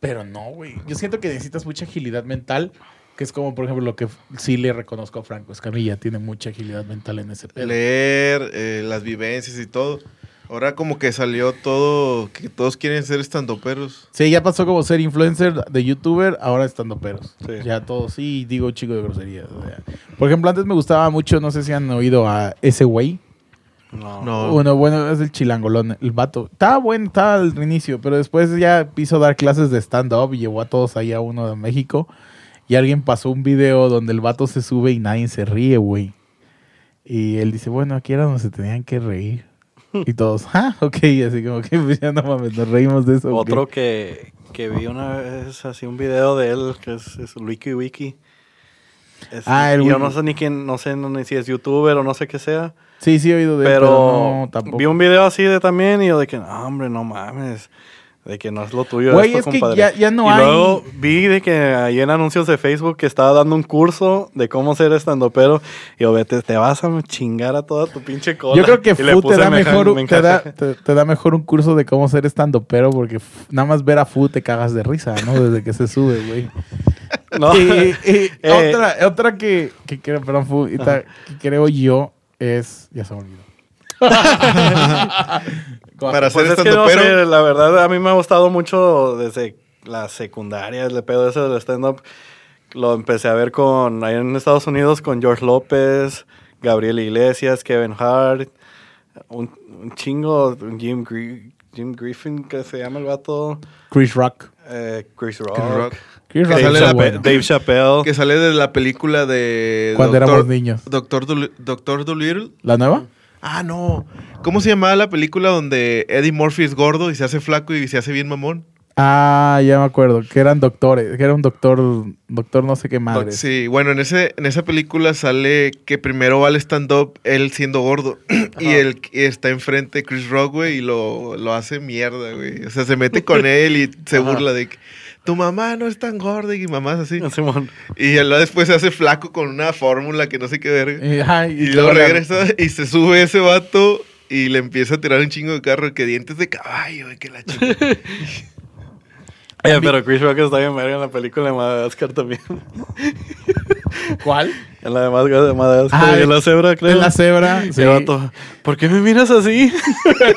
Pero no, güey. Yo siento que necesitas mucha agilidad mental. Que es como, por ejemplo, lo que sí le reconozco a Franco Escamilla. Tiene mucha agilidad mental en ese pedo. Leer eh, las vivencias y todo. Ahora como que salió todo, que todos quieren ser estandoperos. Sí, ya pasó como ser influencer de youtuber, ahora estando peros. Sí. Ya todos, sí, digo chico de groserías. o sea. Por ejemplo, antes me gustaba mucho, no sé si han oído a ese güey. No. No. Bueno, bueno, es el chilangolón, el vato. Estaba bueno, estaba al inicio, pero después ya quiso dar clases de stand-up y llevó a todos ahí a uno de México. Y alguien pasó un video donde el vato se sube y nadie se ríe, güey. Y él dice, bueno, aquí era donde se tenían que reír. Y todos, ah, ok, así como que pues ya no mames, nos reímos de eso. Otro que, que vi una vez así un video de él, que es, es Wiki Wiki. Es- Ah, el y yo no sé ni quién, no sé ni si es youtuber o no sé qué sea. Sí, sí he oído de él, Pero, pero no, tampoco. vi un video así de también y yo de que, no, hombre, no mames. De que no es lo tuyo. Güey, esto, es que compadre". ya- ya no y hay- luego vi de que ahí en anuncios de Facebook que estaba dando un curso de cómo ser estandopero. Y yo, vete, te vas a chingar a toda tu pinche cola. Yo creo que Fu te da, mejor, me te, da, te, te da mejor un curso de cómo ser estando pero porque nada más ver a Fu te cagas de risa, ¿no? Desde que se sube, güey. No. Y, y Eh. otra, otra que, que creo, perdón, Fu, y ta- que creo yo es. Ya se me olvidó. Para Pues ser es que no sé, la verdad a mí me ha gustado mucho desde la secundaria, el pedo ese del stand-up. Lo empecé a ver con, ahí en Estados Unidos con George López, Gabriel Iglesias, Kevin Hart, un, un chingo, Jim, Jim Griffin, que se llama el vato, Chris Rock. eh, Chris Rock, Chris Rock. Chris bueno. Dave Chappelle. Que sale de la película de. Cuando Doctor- éramos niños. Doctor, Doli- Doctor Dolittle. ¿La nueva? Ah, no. ¿Cómo se llamaba la película donde Eddie Murphy es gordo y se hace flaco y se hace bien mamón? Ah, ya me acuerdo. Que eran doctores. Que era un doctor. Doctor no sé qué madre. Sí, bueno, en, ese, en esa película sale que primero va al stand-up él siendo gordo y él y está enfrente Chris Rock, güey, y lo, lo hace mierda, güey. O sea, se mete con él y se Ajá. burla de que tu mamá no es tan gorda y mamá es así. Simón. Y él después se hace flaco con una fórmula que no sé qué verga. Y, ajá, Y luego regresa y se sube ese vato y le empieza a tirar un chingo de carro que dientes de caballo, güey, que la chica. Eh, pero Chris Rock está bien verga en la película de Madagascar también. ¿Cuál? En la de Madagascar, Ah, y en la cebra, creo. En la cebra. Sí. vato, ¿por qué me miras así?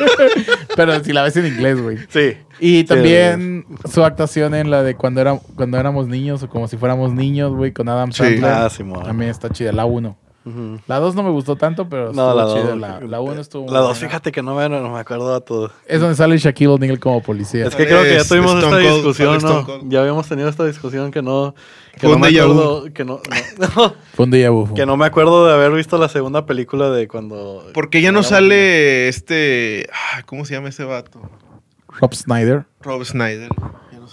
Pero si la ves en inglés, güey. sí. Y también su actuación en la de cuando, era, cuando éramos niños o como si fuéramos niños, güey, con Adam Sí. Sandler. Ah, Simón. También está chida, la 1. Ujú. La 2 no me gustó tanto, pero No, estuvo la chida. dos. La, la 1 estuvo La muy 2, buena. fíjate que no me, no me acuerdo a todo. Es donde sale Shaquille O'Neal como policía. Es que creo que ya tuvimos Stone esta Cold, discusión, ¿no? Ya habíamos tenido esta discusión que no... Que Fue no me acuerdo... Que no, no, Fue un déjà vu. que no me acuerdo de haber visto la segunda película de cuando... Porque ya no sale este. ah, ¿Cómo se llama ese vato? Rob Snyder. Rob Snyder.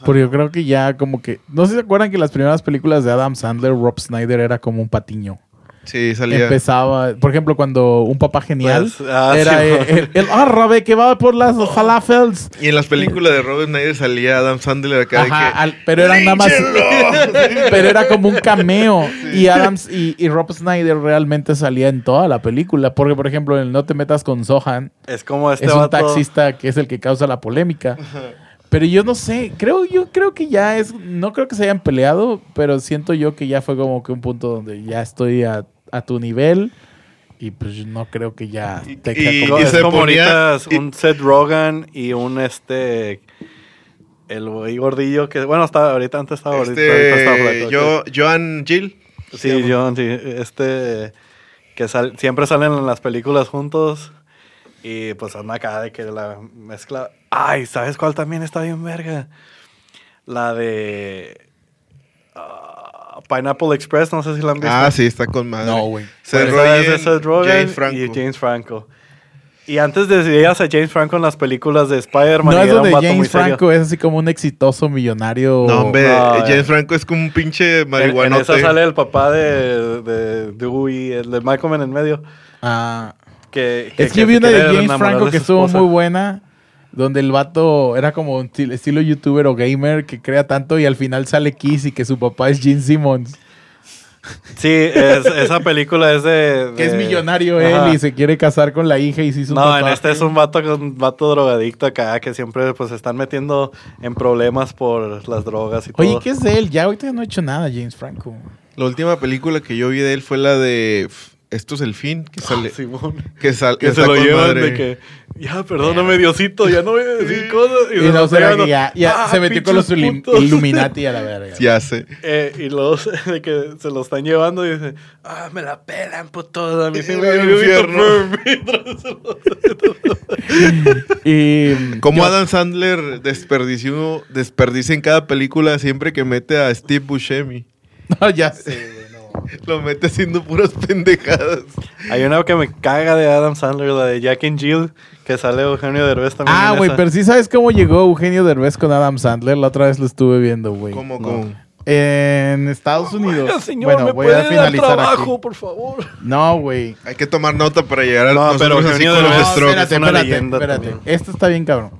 Porque yo creo que ya como que... No sé si se acuerdan que las primeras películas de Adam Sandler, Rob Snyder era como un patiño. Sí, salía. Empezaba... Por ejemplo, cuando Un Papá Genial Pues, ah, era sí, el, el, el árabe que va por las falafels. Y en las películas de Rob Snyder salía Adam Sandler acá Ajá, de que. al- pero era nada más... pero era como un cameo. Y Adams y, y Rob Snyder realmente salía en toda la película. Porque, por ejemplo, en el No te metas con Sohan, Es como este es un vato- taxista que es el que causa la polémica. Pero yo no sé, creo, yo creo que ya es, no creo que se hayan peleado, pero siento yo que ya fue como que un punto donde ya estoy a, a tu nivel y pues no creo que ya Y- te y- es se como ponía- y- un Seth Rogen y un este... El güey gordillo que... Bueno, está, ahorita antes estaba ahorita, Este. flaco. Yo, Joan Jill. Sí, John, sí. Este. Que sal- siempre salen en las películas juntos. Y pues anda acá de que la mezcla. Ay, ¿sabes cuál también está bien verga? La de. Pineapple Express, no sé si la han visto. Ah, sí, está con madre. No, güey. Seth de Rogen, Seth Rogen James Franco. y James Franco. Y antes de veías a James Franco en las películas de Spider-Man, No y es era un donde James serio. Franco es así como un exitoso millonario. No, hombre, No, James eh. Franco es como un pinche En, en marihuanote. esa sale el papá de, de Dewey, el de Malcolm en el medio. Ah, Que, es que que yo vi una de James Franco de que estuvo muy buena, donde el vato era como un til- estilo youtuber o gamer que crea tanto y al final sale Kiss y que su papá es Gene Simmons, Sí, es- esa película es de, que es millonario Ajá. él y se quiere casar con la hija y se hizo un No, en este es un vato, un vato drogadicto acá que siempre pues se están metiendo en problemas por las drogas y todo. Oye, ¿qué es de él? Ya ahorita no ha hecho nada James Franco. La última película que yo vi de él fue la de Esto es el fin, que sale. Ah, Simón. que sal- Que se lo llevan madre. de que, ya, perdóname, Diosito, ya no voy a decir cosas. Y, se no será que ya, ya "Ah, se metió con los putos". Illuminati a la verga. Ya sé. Eh, y luego se- de que se lo están llevando y dice, ah, me la pelan, puto. A mí sí me el infierno. Y Como yo- Adam Sandler desperdició, desperdicia en cada película siempre que mete a Steve Buscemi. No, ya sé. Lo mete haciendo puras pendejadas. Hay una que me caga de Adam Sandler, la de Jack and Jill, que sale Eugenio Derbez también. Ah, güey, pero sí sabes cómo llegó Eugenio Derbez con Adam Sandler. La otra vez lo estuve viendo, güey. ¿Cómo, No. cómo? En Estados Unidos. Oiga, señor, bueno, ¿me voy puede a dar finalizar trabajo, aquí. por favor? No, güey. Hay que tomar nota para llegar al No, pero nosotros así Eugenio Derbez- No, espérate, espérate, espérate. Esto está bien cabrón.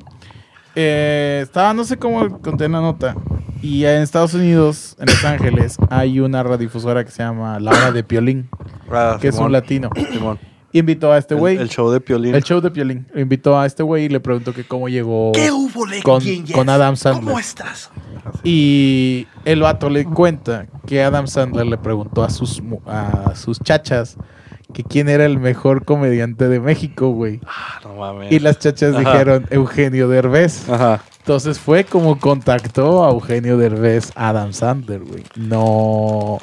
Eh, estaba, no sé cómo conté la nota. Y en Estados Unidos, en Los Ángeles, hay una radiodifusora que se llama La Hora de Piolín, Ah, que es un latino. Simón. Y invitó a este güey. El, show de Piolín. El show de Piolín. Invitó a este güey y le preguntó que cómo llegó hubo, con, con Adam Sandler. ¿Cómo estás? Y el vato le cuenta que Adam Sandler le preguntó a sus, mu- a sus chachas que quién era el mejor comediante de México, güey. Ah, no mames. Y las chachas Ajá. dijeron Eugenio Derbez. Ajá. Entonces fue como contactó a Eugenio Derbez Adam Sandler, güey. No.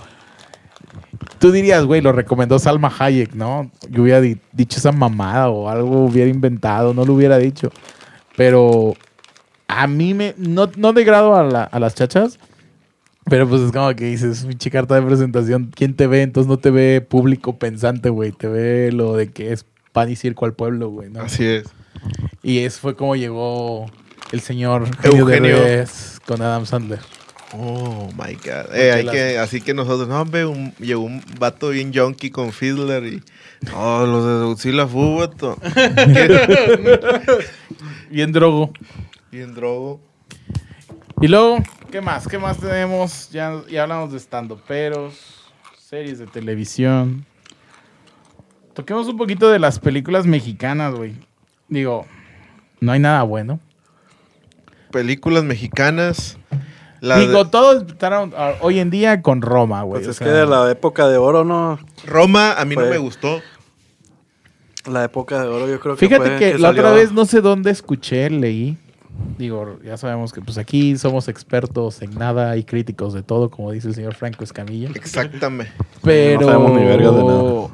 Tú dirías, güey, lo recomendó Salma Hayek, ¿no? Yo hubiera di- dicho esa mamada o algo hubiera inventado, no lo hubiera dicho. Pero a mí me. No, no degrado a, la- a las chachas, pero pues es como que dices, pinche carta de presentación, ¿quién te ve? Entonces no te ve público pensante, güey. Te ve lo de que es pan y circo al pueblo, güey, ¿no? Así es. Y eso fue como llegó el señor Eugenio, con Adam Sandler. Oh my god. Eh, hay que, así que nosotros, no, hombre, un- llegó un vato bien junkie con Fiddler y. Oh, los de Godzilla Fu, vato. Bien drogo. Bien drogo. Y luego, ¿qué más? ¿Qué más tenemos? Ya, ya hablamos de stand-uperos, series de televisión. Toquemos un poquito de las películas mexicanas, güey. Digo, no hay nada bueno. Películas mexicanas. La de- Digo, todos empezaron ah, hoy en día con Roma, güey. Pues o es sea, que de la época de oro, ¿no? Roma a mí no me gustó. La época de oro yo creo que Fíjate fue que, la salió- otra vez no sé dónde escuché, leí. Digo, ya sabemos que pues aquí somos expertos en nada y críticos de todo, como dice el señor Franco Escamilla. Exactamente. Pero No sabemos ni vergas de nada.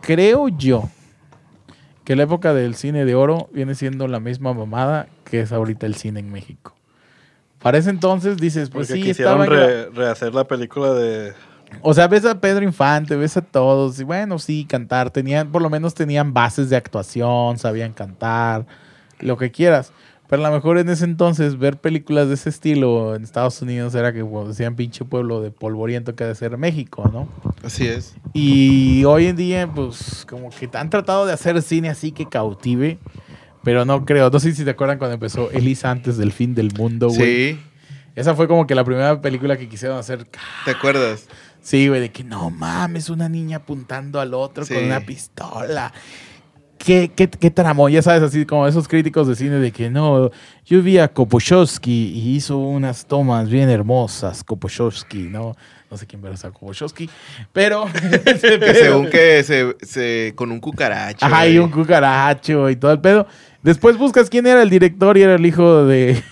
creo yo que la época del cine de oro viene siendo la misma mamada que es ahorita el cine en México. Para ese entonces dices, pues Porque sí, quisieron estaba... re- rehacer la película de... O sea, ves a Pedro Infante, ves a todos, y bueno, sí, cantar, tenían, por lo menos tenían bases de actuación, sabían cantar, lo que quieras. Pero a lo mejor en ese entonces ver películas de ese estilo en Estados Unidos era que pues, decían pinche pueblo de polvoriento que ha de ser México, ¿no? Así es. Y hoy en día, pues, como que han tratado de hacer cine así que cautive, pero no creo. No sé si te acuerdan cuando empezó Elisa antes del fin del mundo, güey. Sí. Esa fue como que la primera película que quisieron hacer. ¿Te acuerdas? Sí, güey, de que no mames, una niña apuntando al otro Sí. con una pistola. ¿Qué, qué, qué tramo? Ya sabes, así como esos críticos de cine de que no, yo vi a Koposhowski y hizo unas tomas bien hermosas, Koposhowski, ¿no? No sé quién verá a Koposhowski, pero... Que según que se, se- con un cucaracho. Ajá, y un cucaracho y todo el pedo. Después buscas quién era el director y era el hijo de...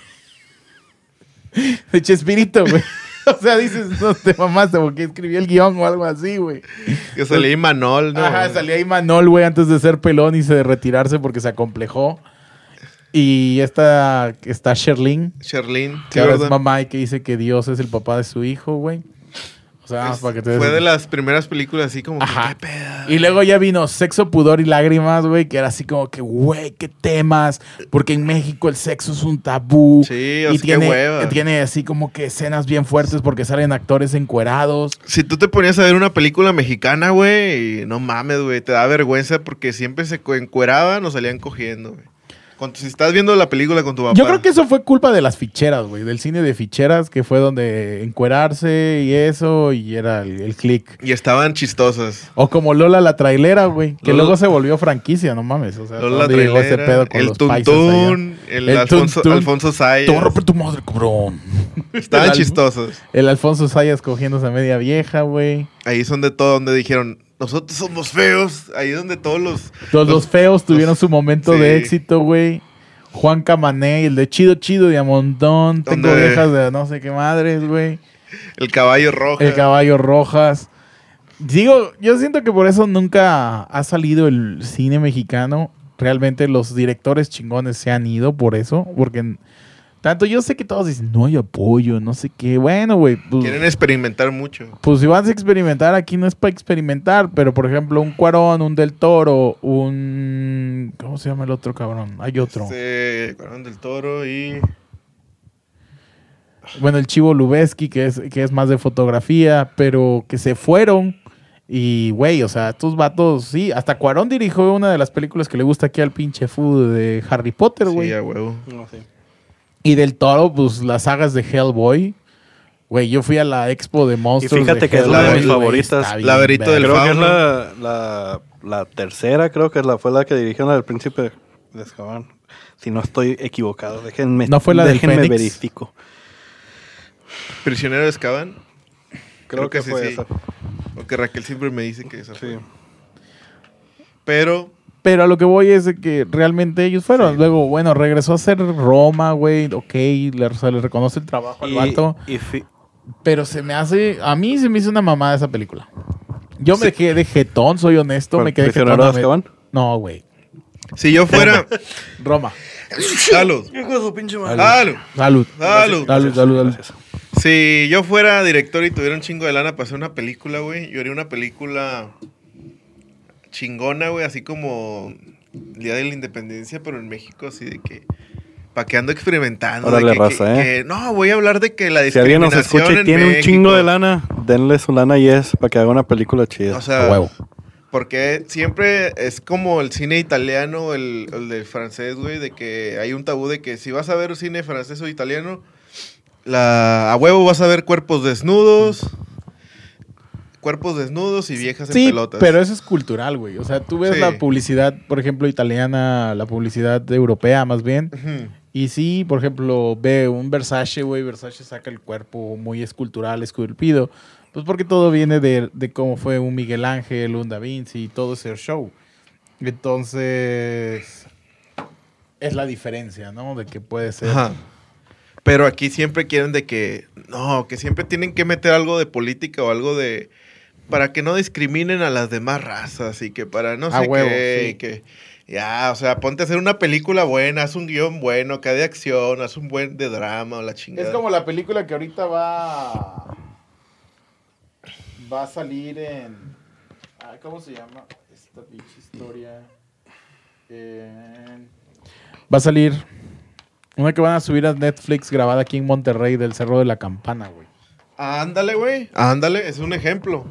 de Chespirito, güey. O sea, dices, no te mamaste porque escribió el guion o algo así, güey. Que salía Imanol, ¿no? Ajá, salía ahí Manol, güey, antes de ser pelón y se de retirarse porque se acomplejó. Y esta está Sherlyn, Sherlyn. que ahora es mamá y que dice que Dios es el papá de su hijo, güey. O sea, nada más Es- para que te des fue de las primeras películas así como que. ¿qué pedo? Y luego ya vino Sexo, Pudor y Lágrimas, güey, que era así como que, güey, qué temas, porque en México el sexo es un tabú. Sí, o y sea, qué tiene, hueva. tiene así como que escenas bien fuertes porque salen actores encuerados. Si tú te ponías a ver una película mexicana, güey, y no mames, güey, te da vergüenza porque siempre se encueraban o salían cogiendo, güey. Con tu- si estás viendo la película con tu papá. Yo creo que eso fue culpa de las ficheras, güey, del cine de ficheras, que fue donde encuerarse y eso, y era el, el click. Y estaban chistosas. O como Lola la trailera, güey, que Lola- luego se volvió franquicia, no mames. O sea, Lola ¿dónde llegó ese Trailera, pedo con el los? Tuntún, el, El Alfonso, Tuntún. Alfonso Te voy a Sayas. romper tu madre, cabrón. Estaban chistosos. El Alfonso Sayas cogiéndose a media vieja, güey. Ahí son de todo donde dijeron, nosotros somos feos. Ahí donde todos los... Todos los feos tuvieron su momento sí. de éxito, güey. Juan Camané, el de Chido Chido de Amontón. Tengo viejas de no sé qué madres, güey. El caballo rojo. El caballo rojas. Digo, yo siento que por eso nunca ha salido el cine mexicano. Realmente los directores chingones se han ido por eso. Porque Tanto yo sé que todos dicen, no hay apoyo, no sé qué. Bueno, güey, pues, Quieren experimentar mucho. pues si vas a experimentar, aquí no es para experimentar. Pero, por ejemplo, un Cuarón, un Del Toro, un... ¿Cómo se llama el otro cabrón? Hay otro. Este, Cuarón del Toro y... Bueno, el Chivo Lubeski, que es, que es más de fotografía, pero que se fueron. Y, güey, o sea, estos vatos, sí. Hasta Cuarón dirigió una de las películas que le gusta aquí al pinche food de Harry Potter, güey. Sí, a huevo. No, sí. Y del Toro, pues las sagas de Hellboy. Güey, yo fui a la expo de monstruos. fíjate de que es una de mis favoritas. Laberinto del. Creo que es la, la, la tercera, creo que es la, fue la que dirigió la del Príncipe de Azkaban. Si no estoy equivocado, déjenme, ¿No fue la del Fénix? verifico. Prisionero de Azkaban. Creo, que, sí, fue sí. esa. Porque Raquel siempre me dice que esa Sí. fue. Pero Pero a lo que voy es de que realmente ellos fueron. Luego, bueno, regresó a ser Roma, güey. Ok, le, se le reconoce el trabajo al Y, vato. y fi- Pero se me hace. A mí se me hizo una mamada esa película. Yo me quedé de jetón, soy honesto. ¿Cuál, Me quedé jetón. No, güey. si yo fuera... Roma. salud. Salud. Salud. Salud. Salud, salud. Si yo fuera director y tuviera un chingo de lana para hacer una película, güey, yo haría una película chingona, güey, así como Día de la Independencia, pero en México, así de que... ¿Para qué ando experimentando? de Órale, que- raza, que- ¿eh? que- no, voy a hablar de que la Si alguien nos discriminación escucha y en tiene un chingo de lana, denle su lana y es para que haga una película chida. O sea, A huevo. Porque siempre es como el cine italiano, el, el de francés, güey, de que hay un tabú de que si vas a ver cine francés o italiano, la, a huevo vas a ver cuerpos desnudos, cuerpos desnudos y viejas en Sí, pelotas. pero eso es cultural, güey. O sea, tú ves Sí. la publicidad, por ejemplo, italiana, la publicidad europea más bien. Y sí, por ejemplo, ve un Versace, güey. Versace saca el cuerpo muy escultural, esculpido. Pues porque todo viene de, de cómo fue un Miguel Ángel, un Da Vinci y todo ese show. Entonces, es la diferencia, ¿no? De que puede ser. Ajá. Pero aquí siempre quieren de que, no, que siempre tienen que meter algo de política o algo de, para que no discriminen a las demás razas y que para no A sé huevo, qué, sí. y que, ya, o sea, ponte a hacer una película buena, haz un guion bueno, que de acción, haz un buen de drama o la chingada. Es como la película que ahorita va. Va a salir en. ay, ¿Cómo se llama? Esta pinche historia. En- Va a salir. Una que van a subir a Netflix grabada aquí en Monterrey del Cerro de la Campana, güey. Ándale, güey, ándale, es un ejemplo.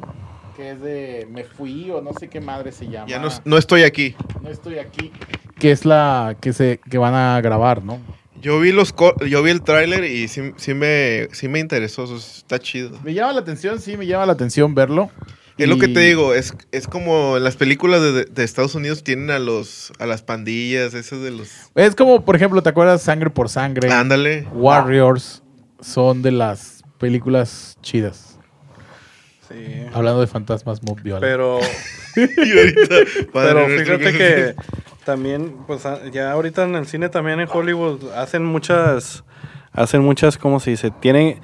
Que es de Me Fui o no sé qué madre se llama. Ya no, no estoy aquí. No estoy aquí. Que es la que se que van a grabar, ¿no? Yo vi los yo vi el tráiler y sí, sí me, sí me interesó, eso está chido. Me llama la atención, sí, me llama la atención verlo. Es lo que Y- te digo, es, es como en las películas de, de Estados Unidos tienen a los a las pandillas, esas de los... Es como, por ejemplo, ¿te acuerdas Sangre por Sangre? Ándale. Warriors son de las películas chidas. Sí. Hablando de fantasmas muy violentos. Pero, Y ahorita, Padre pero fíjate que- también, pues a- ya ahorita en el cine también en Hollywood hacen muchas, hacen muchas, ¿cómo se dice? Tienen,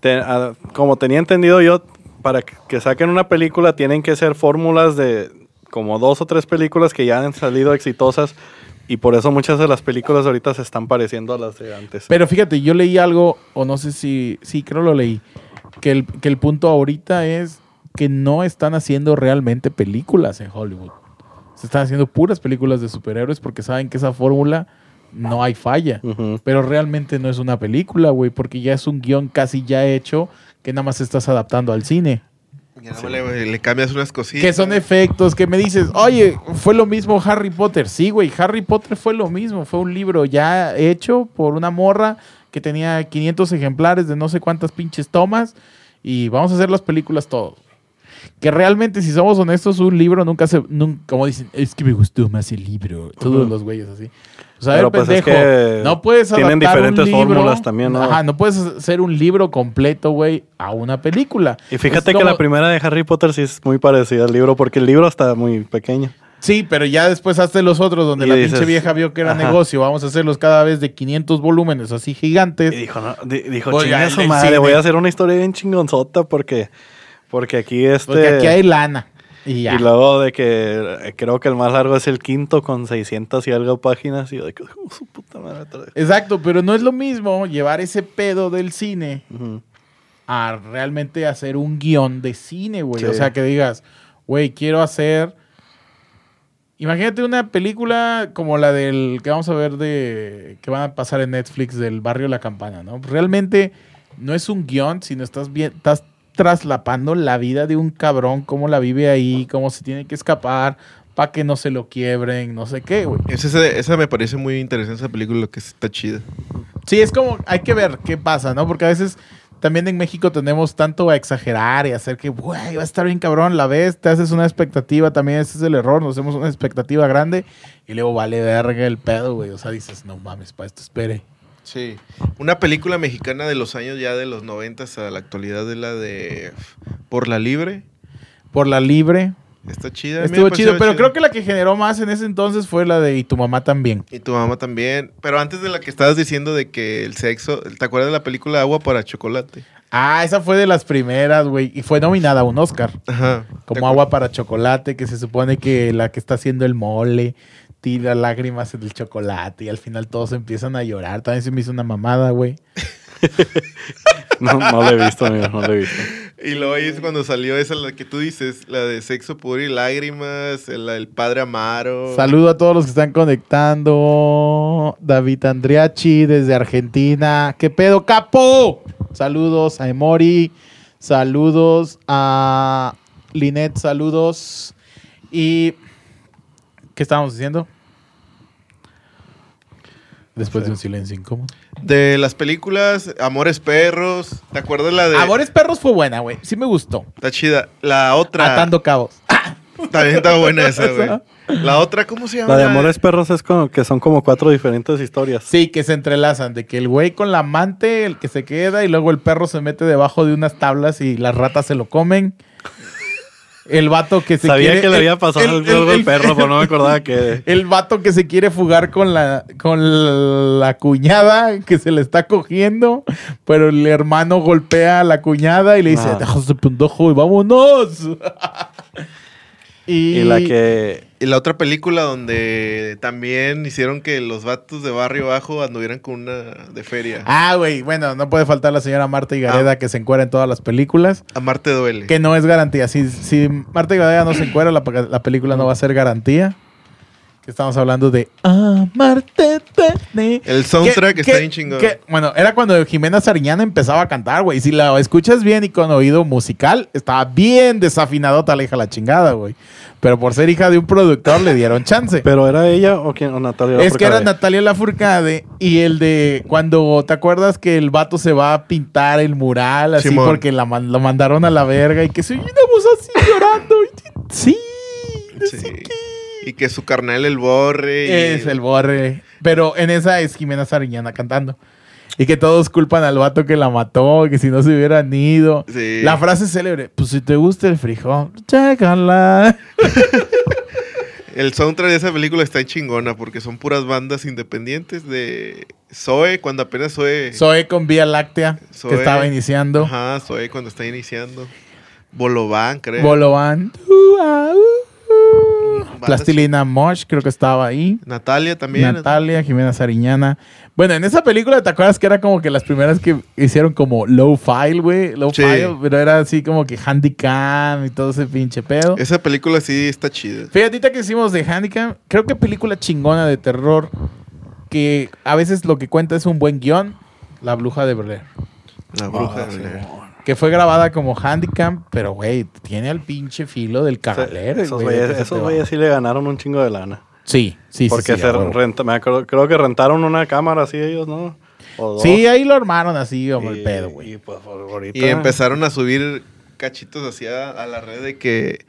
te- a- como tenía entendido yo, para que, que saquen una película tienen que ser fórmulas de como dos o tres películas que ya han salido exitosas y por eso muchas de las películas ahorita se están pareciendo a las de antes. Pero fíjate, yo leí algo, o no sé si, sí, creo lo leí, que el, que el punto ahorita es que no están haciendo realmente películas en Hollywood. Se están haciendo puras películas de superhéroes porque saben que esa fórmula no hay falla. Pero realmente no es una película, güey, porque ya es un guion casi ya hecho que nada más estás adaptando al cine. Ya le, le cambias unas cositas. Que son efectos, que me dices, oye, fue lo mismo Harry Potter. Sí, güey, Harry Potter fue lo mismo. Fue un libro ya hecho por una morra que tenía 500 ejemplares de no sé cuántas pinches tomas. Y vamos a hacer las películas todos. Que realmente, si somos honestos, un libro nunca se. Nunca, como dicen, es que me gustó más el libro. Todos los güeyes así. O sea, Pero ver, pues es pendejo, que no puedes tienen diferentes fórmulas también, ¿no? Ajá, no puedes hacer un libro completo, güey, a una película. Y fíjate Es que como- la primera de Harry Potter sí es muy parecida al libro porque el libro está muy pequeño. Sí, pero ya después hazte los otros donde Y la dices, pinche vieja vio que era ajá. negocio. Vamos a hacerlos cada vez de 500 volúmenes así gigantes. Y dijo, no, di- dijo, chinga ya su madre, voy a hacer una historia bien chingonzota porque, porque aquí este... Porque aquí hay lana. Y ya. Y luego de que creo que el más largo es el quinto con 600 y algo páginas. Y yo de que, "Oh, su puta madre. otra vez". Exacto, pero no es lo mismo llevar ese pedo del cine Ujú. a realmente hacer un guion de cine, güey. Sí. O sea, que digas, güey, quiero hacer... Imagínate una película como la del que vamos a ver de... que van a pasar en Netflix del barrio La Campana, ¿no? Realmente no es un guion, sino estás bien, estás traslapando la vida de un cabrón, cómo la vive ahí, cómo se tiene que escapar, para que no se lo quiebren, no sé qué, güey. Es ese- esa me parece muy interesante esa película, que está chida. Sí, es como, hay que ver qué pasa, ¿no? Porque a veces también en México tenemos tanto a exagerar y hacer que, güey, va a estar bien cabrón, la ves, te haces una expectativa, también ese es el error, nos hacemos una expectativa grande y luego vale verga el pedo, güey. O sea, dices, no mames, para esto espere. Sí. Una película mexicana de los años ya de los 90 a la actualidad de la de Por la Libre. Por la libre, Está chida. estuvo chido, pero chida. creo que la que generó más en ese entonces fue la de Y tu mamá también. Y tu mamá también. Pero antes de la que estabas diciendo de que el sexo. ¿Te acuerdas de la película Agua para Chocolate? Ah, esa fue de las primeras, güey, y fue nominada a un Oscar. Ajá. ¿Te Como agua para chocolate, que se supone que la que está haciendo el mole tira lágrimas en el chocolate y al final todos empiezan a llorar. También se me hizo una mamada, güey. No, no lo he visto, amigo, no lo he visto. Y luego ahí es cuando salió esa, la que tú dices, la de sexo puro y lágrimas, la del padre Amaro. Saludo a todos los que están conectando. David Andriachi desde Argentina. ¿Qué pedo, capo? Saludos a Emori. Saludos a Linet. Saludos. Y. ¿Qué estábamos diciendo? Después de un silencio incómodo. De las películas Amores Perros. ¿Te acuerdas la de.? Amores Perros fue buena, güey. Sí me gustó. Está chida. La otra. Atando cabos. También está buena esa, güey. La otra, ¿cómo se llama? La de Amores Perros es como que son como cuatro diferentes historias. Sí, que se entrelazan. De que el güey con la amante, el que se queda, y luego el perro se mete debajo de unas tablas y las ratas se lo comen. El vato que se Sabía quiere- que le había pasado el- algo al perro, pero no me acordaba que. El vato que se quiere fugar con la, con la cuñada que se le está cogiendo, pero el hermano golpea a la cuñada y le dice, Ah. deja ese pendejo y vámonos. y, Y la que. Y la otra película donde también hicieron que los vatos de barrio bajo anduvieran con una de feria. Ah, güey, bueno, no puede faltar la señora Marta Higareda Ah. que se encuera en todas las películas. Amarte duele. Que no es garantía. Si, si Marta Higareda no se encuera, la, la película no va a ser garantía. Que estamos hablando de Amarte duele. El soundtrack Que- está que- bien chingón. que- bueno, era cuando Jimena Sariñana empezaba a cantar, güey. Si la escuchas bien y con oído musical, estaba bien desafinadota la hija la chingada, güey. Pero por ser hija de un productor le dieron chance. ¿Pero era ella o quién? ¿O Natalia? Es que era Lafourcade? Natalia Lafourcade y el de cuando te acuerdas que el vato se va a pintar el mural así Simón. porque la lo mandaron a la verga y que se oye una voz así llorando. y- Sí, no Sí. sé qué. Y que su carnal el borre. y- Es el borre. Pero en esa es Jimena Sariñana cantando. Y que todos culpan al vato que la mató, que si no se hubieran ido. Sí. La frase célebre, pues si te gusta el frijol, chécala. El soundtrack de esa película está chingona porque son puras bandas independientes de Zoe, cuando apenas Zoe. Zoe con Vía Láctea, Zoe. que estaba iniciando. Ajá, Zoe cuando está iniciando. Bolobán, creo. Bolovan. Uh, uh. Plastilina Mosh, creo que estaba ahí. Natalia también. Natalia, Jimena Sariñana. Bueno, en esa película, ¿te acuerdas que era como que las primeras que hicieron como low file, güey? Low Sí. file, pero era así como que handicam y todo ese pinche pedo. Esa película sí está chida. Fíjate que hicimos de handicam, creo que película chingona de terror que a veces lo que cuenta es un buen guion, La Bruja de Blair. La bruja Ah, de Blair. Que fue grabada como handicam, pero güey, tiene al pinche filo del cagalero. Esos güey, güeyes sí le ganaron un chingo de lana. Sí, sí, sí. Porque sí, se a huevo. renta, me acuerdo, creo que rentaron una cámara así ellos, ¿no? Sí, ahí lo armaron así como el pedo, güey. Y pues ahorita. Y empezaron a subir cachitos así a, a la red de que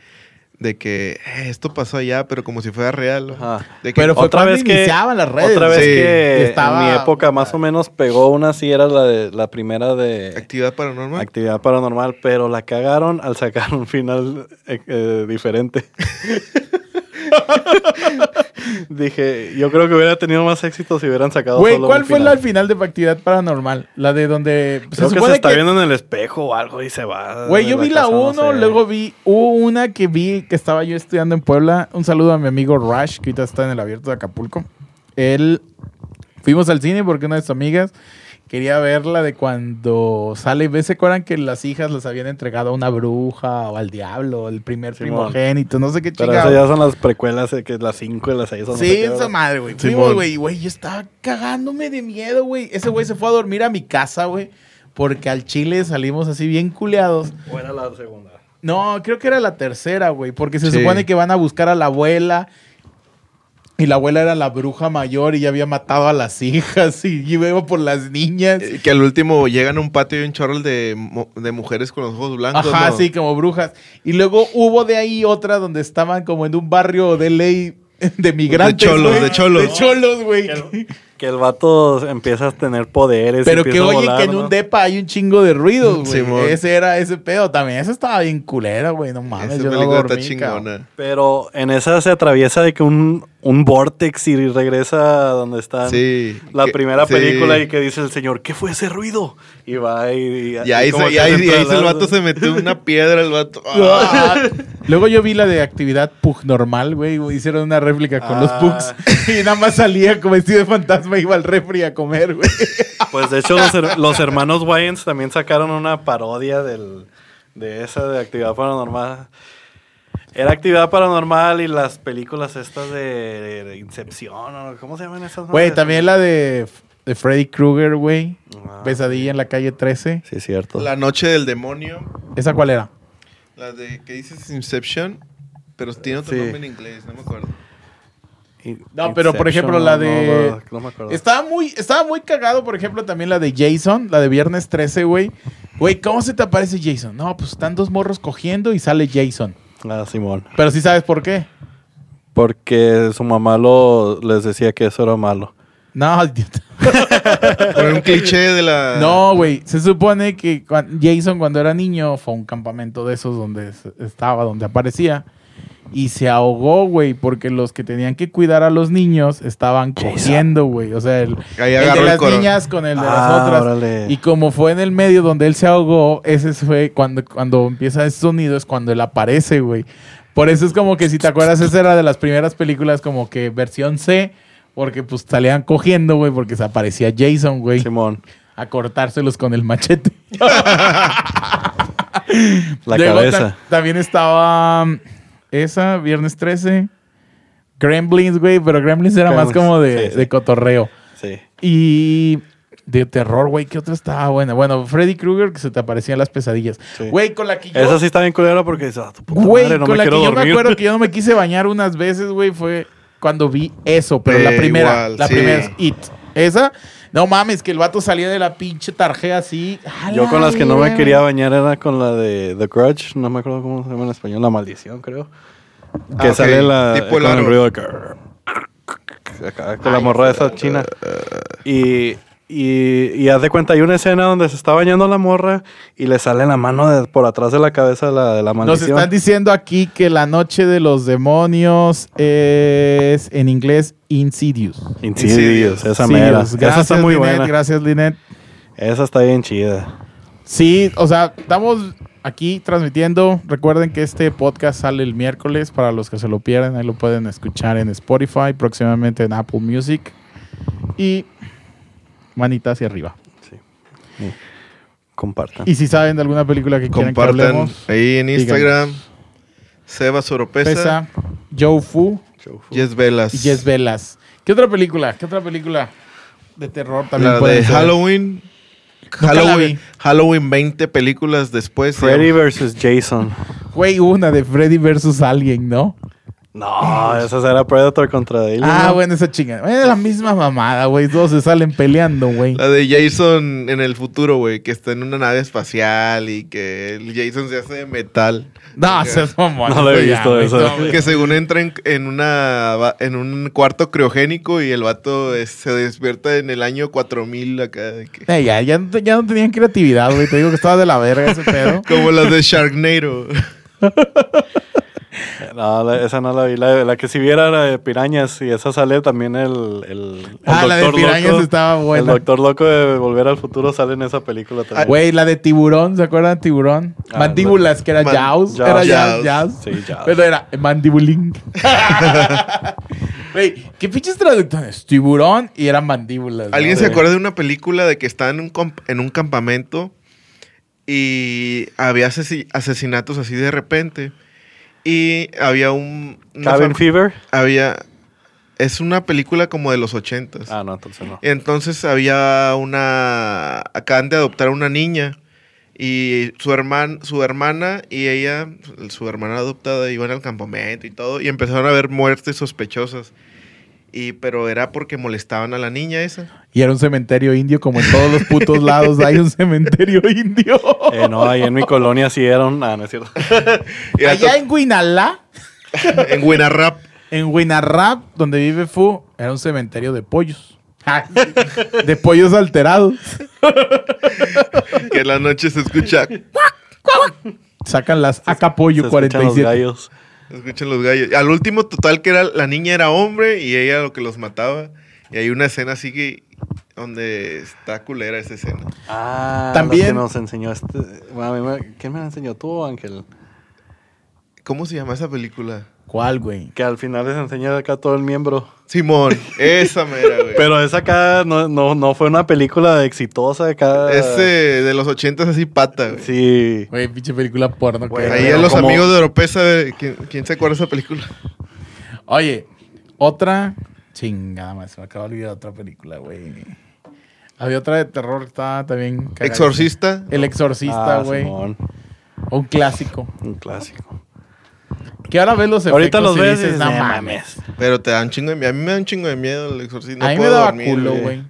de que "Eh, esto pasó allá, pero como si fuera real. De que Pero fue otra vez que iniciaban las redes. Otra vez Sí. que Estaba- en mi época más o menos pegó una sí era la de la primera de actividad paranormal. actividad paranormal, pero la cagaron al sacar un final eh, eh, diferente. Dije, yo creo que hubiera tenido más éxito si hubieran sacado Güey, solo ¿cuál fue final. la final de actividad paranormal? La de donde Creo que se está que- viendo en el espejo o algo y se va. Güey, yo vi la casa, no 1, sé. luego vi, hubo una que vi que estaba yo estudiando en Puebla. Un saludo a mi amigo Rush, que ahorita está en el abierto de Acapulco. Él, fuimos al cine porque una de sus amigas quería ver la de cuando sale, ¿ves? ¿Se acuerdan que las hijas las habían entregado a una bruja o al diablo, el primer Simón. primogénito, no sé qué Pero chingado? esas ya son las precuelas, eh, que las 5 y las 6. Sí, esa madre, güey. Fuimos, güey, güey. Yo estaba cagándome de miedo, güey. Ese güey se fue a dormir a mi casa, güey. Porque al chile salimos así bien culeados. O era la segunda. No, creo que era la tercera, güey. Porque se Sí. supone que van a buscar a la abuela. Y la abuela era la bruja mayor y ya había matado a las hijas. Y iba por las niñas. Eh, Que al último llegan a un patio y un chorro de, de mujeres con los ojos blancos. Ajá, ¿no? sí, como brujas. Y luego hubo de ahí otra donde estaban como en un barrio de ley de migrantes. cholos, güey. de cholos. De cholos, güey. Que el, que el vato empieza a tener poderes. Pero que oye volar, que en ¿no? un depa hay un chingo de ruidos, güey. Simón. ese era ese pedo también. Esa estaba bien culera, güey. No mames, Esa yo no dormí, está cabrón. chingona. Pero en esa se atraviesa de que un, un vortex y regresa a donde está Sí. la que- primera sí. película y que dice el señor, ¿qué fue ese ruido? Y va y... Y ahí, se, y ahí, y ahí el vato se metió una piedra, el vato. ¡Ah! Luego yo vi la de actividad Pug normal, güey. Hicieron una réplica con los Ah. Pugs. Y nada más salía como vestido de fantasma iba al refri a comer, güey. Pues de hecho los, her- los hermanos Wayans también sacaron una parodia del, de esa de actividad paranormal. Era actividad paranormal y las películas estas de, de Incepción, ¿o ¿cómo se llaman esas? Güey, también la de, de Freddy Krueger, güey. Ah, Pesadilla en la calle 13. Sí, es cierto. La noche del demonio. ¿Esa cuál era? La de que dices Inception. Pero tiene otro Sí. nombre en inglés, no me acuerdo. In- No, pero, por ejemplo, la no, de- no, no me acuerdo. Estaba muy, estaba muy cagado, por ejemplo, también la de Jason, la de Viernes 13, güey. Güey, ¿cómo se te aparece Jason? No, pues están dos morros cogiendo y sale Jason. Ah, Simón. Pero sí sabes por qué. Porque su mamá lo, les decía que eso era malo. No. Por un cliché de la. No, güey. Se supone que cuan- Jason cuando era niño fue a un campamento de esos donde estaba, donde aparecía. Y se ahogó, güey, porque los que tenían que cuidar a los niños estaban cogiendo, güey. O sea, el, de las niñas con el de las Ah, otras. órale. Y como fue en el medio donde él se ahogó, ese fue cuando, cuando empieza ese sonido, es cuando él aparece, güey. Por eso es como que si te acuerdas, esa era de las primeras películas como que versión C, porque pues salían cogiendo, güey, porque se aparecía Jason, güey, Simón. a cortárselos con el machete. La Luego cabeza. ta- también estaba esa, Viernes 13. Gremlins, güey, pero Gremlins era más como de, sí, sí. de cotorreo. Sí. Y de terror, güey, ¿qué otra estaba buena? Bueno, Freddy Krueger, que se te aparecían las pesadillas. Sí. Güey, con la que yo... Esa sí está bien culera porque dices, ah, tu puta Güey, madre, no con me la que quiero yo me acuerdo que yo no me quise bañar unas veces, güey, fue cuando vi eso, pero Eh, la primera, igual, la primera es It. Esa, no mames, que el vato salía de la pinche tarjea así. Yo con las que no me quería bañar era con la de The Grudge, no me acuerdo cómo se llama en español, La Maldición, creo. Que Ah, sale la, Tipo con el ruido de acá, con la morra esa china. Y, y, y haz de cuenta, hay una escena donde se está bañando la morra y le sale la mano de- por atrás de la cabeza de la, de la Nos maldición. están diciendo aquí que la noche de los demonios es en inglés Insidious. Insidious, esa Insidious. mera. Gracias, esa está muy Linet, buena. Gracias, Linet. Esa está bien chida. Sí, o sea, estamos aquí transmitiendo. Recuerden que este podcast sale el miércoles. Para los que se lo pierden, ahí lo pueden escuchar en Spotify, próximamente en Apple Music. Y manita hacia arriba. Sí. Y compartan. Y si saben de alguna película que quieran que Compartan hablemos, ahí en Instagram. Sebas Oropesa. pesa Joe Fu Yes Velas. y Jess Velas. ¿Qué otra película? ¿Qué otra película de terror también La de ser? Halloween. Halloween. Halloween 20 películas después. Freddy vs. Jason. Güey, una de Freddy versus Alien, ¿no? No, esa será Predator contra Alien. Ah, ¿no? bueno, esa chinga. Es la misma mamada, güey. Todos se salen peleando, güey. La de Jason en el futuro, güey, que está en una nave espacial y que el Jason se hace de metal. No, Que- seas mamón. No lo he visto eso. Que según entra en, en una en un cuarto criogénico y el vato es- se despierta en el año 4000 acá de que Eh, ya, ya, no te- ya no tenían creatividad, güey. Te digo que estaba de la verga ese pedo. como las de Sharknado. No, la- esa no la vi. La, la que si viera era de pirañas y esa sale también el. el, el Ah, la de Doctor Pirañas Loco. estaba buena. El doctor loco de Volver al Futuro sale en esa película también. Güey, la de tiburón, ¿se acuerdan de tiburón? Ah, Mandíbulas, que era Man- Jaws. Jaws. Era Jaws. Jaws, Jaws. Sí, Jaws. Pero era mandibulín. Güey, ¿qué pinches traducciones? Tiburón y era mandíbulas. ¿Alguien se acuerda de una película de que está en un, comp- en un campamento y había asesi- asesinatos así de repente? Y había un... Cabin Fever. Había... Es una película como de los ochentas. Ah, no, entonces no. Entonces había una... Acaban de adoptar una niña. Y su, herman, su hermana y ella, su hermana adoptada, iban al campamento y todo. Y empezaron a haber muertes sospechosas. Y, pero era porque molestaban a la niña esa. Y era un cementerio indio, como en todos los putos lados hay un cementerio indio. Eh, no, ahí en mi colonia sí era un. Ah, no es cierto. Allá en Guinalá, en Winarrap. en Winarrap, donde vive Fu, era un cementerio de pollos. De pollos alterados. que en la noche se escucha, Sacan las Acapollo Se escuchan los 47. Escuchan los gallos. Al último, total, que era la niña era hombre y ella lo que los mataba. Y hay una escena así que donde está culera esa escena. Ah, También- que nos enseñó este. Bueno, a mí me- ¿Quién me la enseñó tú, Ángel? ¿Cómo se llama esa película? ¿Cuál, güey? Que al final les enseña acá todo el miembro. Simón, esa mera, güey. Pero esa acá no, no, no fue una película exitosa acá. Ese de los ochentas así pata, güey. Sí. Güey, pinche película porno. Güey, que- Ahí a los como- amigos de Oropesa, güey, ¿quién, quién se acuerda de esa película? Oye, otra. Chingada, más, se me acaba de olvidar otra película, güey. Había otra de terror que estaba también. Exorcista. El Exorcista, Ah, güey. Simón. un clásico. Un clásico. Que ahora ves los efectos Ahorita los y ves y dices, no "Nah, mames. Pero te da un chingo de miedo. A mí me da un chingo de miedo el exorcista. No a mí me puedo daba dormir, culo, güey.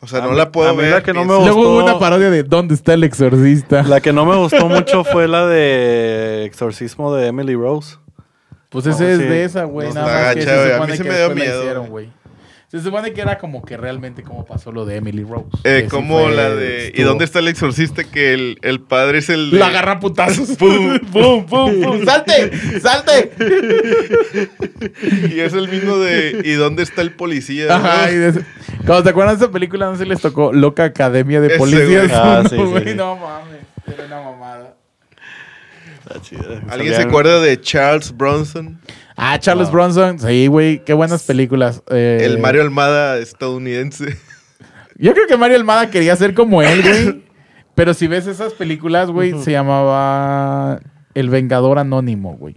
O sea, A no mí- la puedo a mí ver. la que no me Luego hubo gustó- una parodia de ¿Dónde está el exorcista? La que no me gustó mucho fue la de Exorcismo de Emily Rose. Pues No, ese es sí. de esa, güey. No Nada está más que se güey. A mí se que me dio miedo, hicieron, güey. Se supone que era como que realmente como pasó lo de Emily Rose. Eh, sí como fue- la de... ¿Y dónde está el exorcista? Que el, el padre es el... de- Lo agarra putazos. ¡Pum, pum, pum, pum! ¡Salte! ¡Salte! Y es el mismo de... ¿Y dónde está el policía? Ajá, y de Cuando te acuerdas de esa película, no se les tocó Loca Academia de Ese, Policías. güey. Ah, uno, sí, sí, güey, sí. No mames, era una mamada. Está chida. ¿Alguien se acuerda de Charles Bronson? Ah, Charles. Bronson. Sí, güey, qué buenas películas. Eh, El Mario Almada estadounidense. Yo creo que Mario Almada quería ser como él, güey. Pero si ves esas películas, güey, se llamaba El Vengador Anónimo, güey.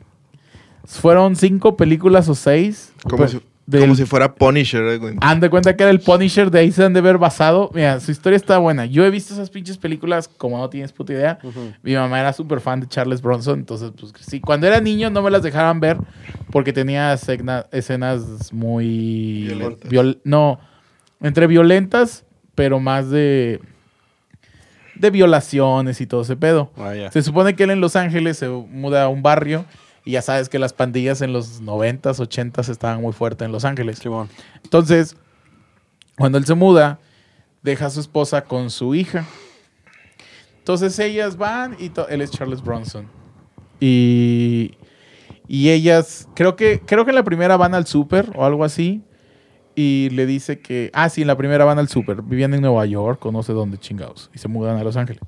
Fueron cinco películas o seis. Como, Pues, del- como si fuera Punisher, eh, güey. Han de cuenta que era el Punisher, de ahí se han de ver basado. Mira, su historia está buena. Yo he visto esas pinches películas, como no tienes puta idea. Mi mamá era súper fan de Charles Bronson, entonces, pues sí. Cuando era niño no me las dejaban ver porque tenía escena- escenas muy. Violentas. viol- no, entre violentas, pero más de. de violaciones y todo ese pedo. Se supone que él en Los Ángeles se muda a un barrio y ya sabes que las pandillas en los 90s, 80s estaban muy fuertes en Los Ángeles. Entonces, cuando él se muda, deja a su esposa con su hija. Entonces ellas van y él es Charles Bronson. Y, y ellas, creo que, creo que en la primera van al súper o algo así. Y le dice que, ah, sí, en la primera van al súper. Vivían en Nueva York o no sé dónde chingados. Y se mudan a Los Ángeles.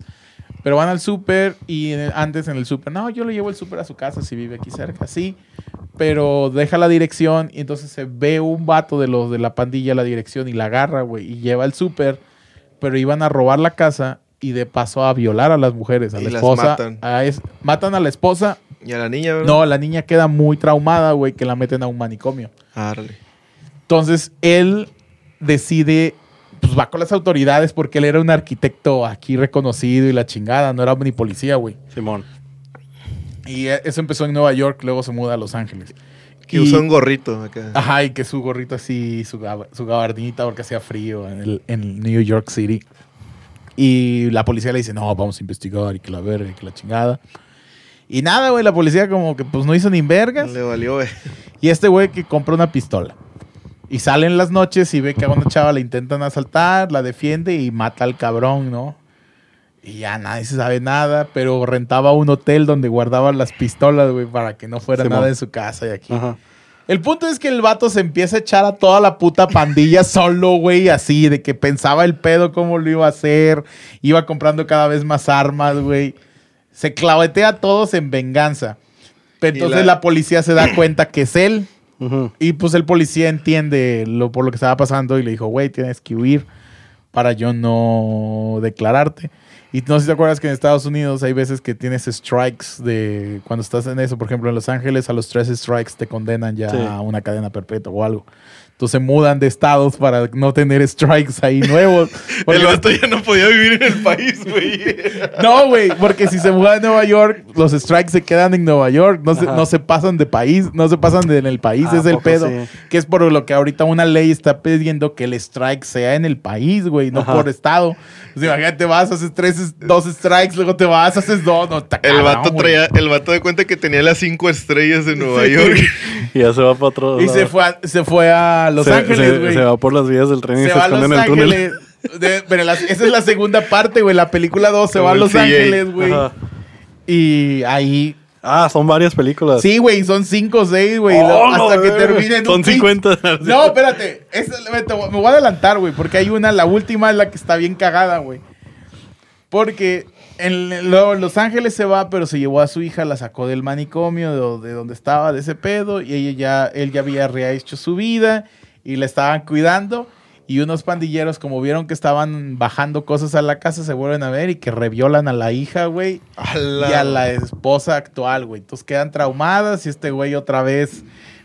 Pero van al súper y antes en el súper, no, yo le llevo el súper a su casa si vive aquí cerca, sí. Pero deja la dirección y entonces se ve un vato de los de la pandilla la dirección y la agarra, güey, y lleva el súper. Pero iban a robar la casa y de paso a violar a las mujeres, a Y la las esposa. matan. a es- matan a la esposa. Y a la niña, ¿verdad? No, la niña queda muy traumada, güey, que la meten a un manicomio. Árale. Entonces él decide, pues va con las autoridades porque él era un arquitecto aquí reconocido y la chingada, no era ni policía, güey. Simón. Y eh, eso empezó en Nueva York, luego se muda a Los Ángeles. Que usa un gorrito acá. Ajá, y que su gorrito así, su, su gabardinita porque hacía frío en, el- en New York City. Y la policía le dice, no, vamos a investigar y que la verga y que la chingada. Y nada, güey, la policía como que pues no hizo ni vergas. Le valió, güey. Y este güey que compra una pistola. Y sale en las noches y ve que a una chava la intentan asaltar, la defiende y mata al cabrón, ¿no? Y ya nadie se sabe nada, pero rentaba un hotel donde guardaban las pistolas, güey, para que no fuera nada en su casa y aquí. Ajá. El punto es que el vato se empieza a echar a toda la puta pandilla solo, güey, así, de que pensaba el pedo cómo lo iba a hacer, iba comprando cada vez más armas, güey. Se clavetea a todos en venganza. Pero entonces la- la... policía se da cuenta que es él. Y pues el policía entiende lo, por lo que estaba pasando y le dijo, güey, tienes que huir para yo no declararte. Y no sé si te acuerdas que en Estados Unidos hay veces que tienes strikes de cuando estás en eso, por ejemplo en Los Ángeles a los tres strikes te condenan ya Sí. a una cadena perpetua o algo. Entonces se mudan de estados para no tener strikes ahí nuevos. Porque El vato ya no podía vivir en el país, güey. no, güey, porque si se muda a Nueva York, los strikes se quedan en Nueva York, no se, Ajá. no se pasan de país, no se pasan de en el país, Ah, es el ¿a poco pedo. sí? Que es por lo que ahorita una ley está pidiendo que el strike sea en el país, güey, no Ajá. por estado. O sea, imagínate, vas, haces tres, dos strikes, luego te vas, haces dos, no, está El cabrón, vato traía, el vato de cuenta que tenía las cinco estrellas de Nueva Sí. York. Y ya se va para otro Y lado. se fue, a, se fue a Los Se- Ángeles, se- güey. Se, va por las vías del tren y Se se, va a esconde Los en el túnel. De- pero la- esa es la segunda parte, güey. La película 2 se va a Los CJ. Ángeles, güey. Y ahí Ah, son varias películas. Sí, güey, son cinco o seis, güey. Oh, hasta no, que güey. terminen Son 50. No, espérate. Te me voy a adelantar, güey, porque hay una, la última es la que está bien cagada, güey. Porque en lo- Los Ángeles se va, pero se llevó a su hija, la sacó del manicomio, de donde estaba, de ese pedo, y ella ya, él ya había rehecho su vida y la estaban cuidando. Y unos pandilleros, como vieron que estaban bajando cosas a la casa, se vuelven a ver y que reviolan a la hija, güey y a la esposa actual, güey. Entonces quedan traumadas y este güey otra vez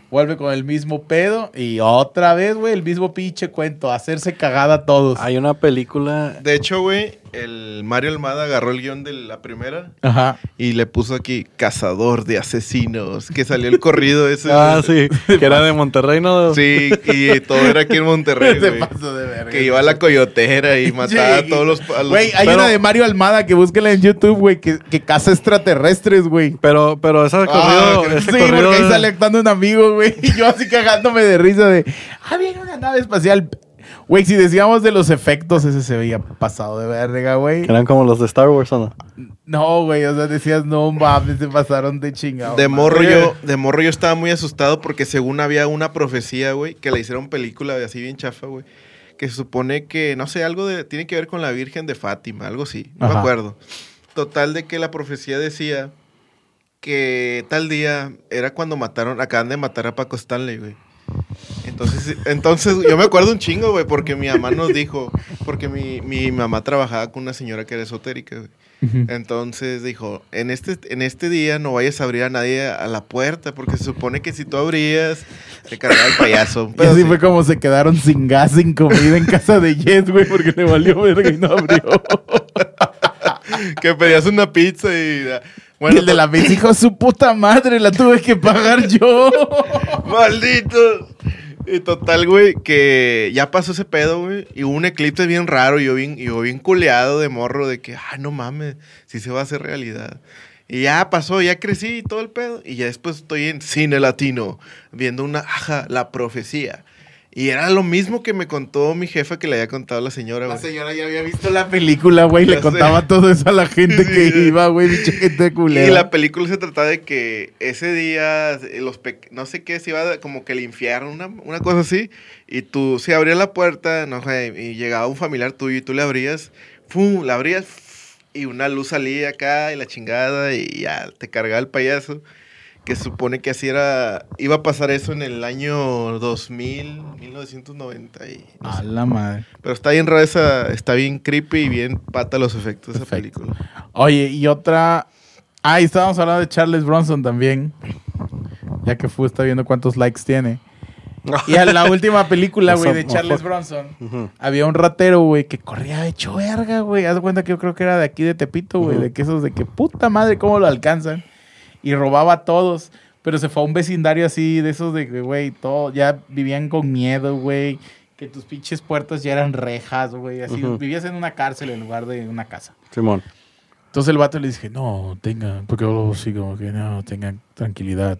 vuelve con el mismo pedo y otra vez, güey, el mismo pinche cuento, hacerse cagada a todos. Hay una película. De hecho, güey, el Mario Almada agarró el guion de la primera Ajá. y le puso aquí Cazador de Asesinos, que salió el corrido ese. Ah, sí. Que era de Monterrey, ¿no? Sí, y todo era aquí en Monterrey, paso de verga. Que iba a la coyotera y mataba Sí. a todos los... Güey, hay Pero- una de Mario Almada que búsquela en YouTube, güey, que, que caza extraterrestres, güey. Pero, pero ese corrido. que- ese Sí, corrido porque ahí sale actuando un amigo, güey. Y yo así cagándome de risa de, ah, viene una nave espacial. Güey, si decíamos de los efectos, ese se veía pasado de verga, güey. que eran como los de Star Wars, ¿o no? No, güey, o sea, decías, no mames, se pasaron de chingado. De morro, yo, de morro yo estaba muy asustado porque según había una profecía, güey, que le hicieron película así bien chafa, güey. Que se supone que, no sé, algo de, tiene que ver con la Virgen de Fátima, algo así, no Ajá. me acuerdo. Total de que la profecía decía que tal día era cuando mataron, acaban de matar a Paco Stanley, güey. Entonces, entonces yo me acuerdo un chingo, güey, porque mi mamá nos dijo, porque mi, mi mamá trabajaba con una señora que era esotérica, güey. Entonces dijo, en este, en este día no vayas a abrir a nadie a la puerta, porque se supone que si tú abrías, te cargaba el payaso. Y Pero así sí. fue como se quedaron sin gas, sin comida en casa de Jess, güey, porque le valió verga y no abrió. que pedías una pizza y... y Bueno, el de la vez dijo, su puta madre, la tuve que pagar yo. ¡Malditos! Y total, güey, que ya pasó ese pedo, güey. Y hubo un eclipse bien raro. Y yo bien, yo bien culeado de morro de que, ah, no mames, si se va a hacer realidad. Y ya pasó, ya crecí y todo el pedo. Y ya después estoy en cine latino, viendo una, ajá, la profecía. Y era lo mismo que me contó mi jefa que le había contado a la señora, La güey. señora ya había visto la película, güey, le sé. contaba todo eso a la gente que Sí. iba, güey, bicho gente culera. Y la película se trataba de que ese día, eh, los pe- no sé qué, se iba como que el infierno, una, una cosa así, y tú, si abrías la puerta, no sé, y llegaba un familiar tuyo y tú le abrías, ¡fum! La abrías y una luz salía acá y la chingada y ya te cargaba el payaso. Que supone que así era, iba a pasar eso en el año 2000, 1990. Y no A sé. la madre. Pero está bien rara esa, está bien creepy y bien pata los efectos de esa película. Oye, y otra. Ah, y estábamos hablando de Charles Bronson también. Ya que Fu está viendo cuántos likes tiene. Y a la última película, güey, de Charles. Bronson, había un ratero, güey, que corría hecho verga, güey. Haz de cuenta que yo creo que era de aquí de Tepito, güey, de que esos de que puta madre, cómo lo alcanzan. Y robaba a todos. Pero se fue a un vecindario así, de esos de que, güey, todo, ya vivían con miedo, güey. Que tus pinches puertas ya eran rejas, güey. Así, vivías en una cárcel en lugar de una casa. Simón. Entonces el vato le dije, no, tengan, porque luego así como que no, tengan tranquilidad.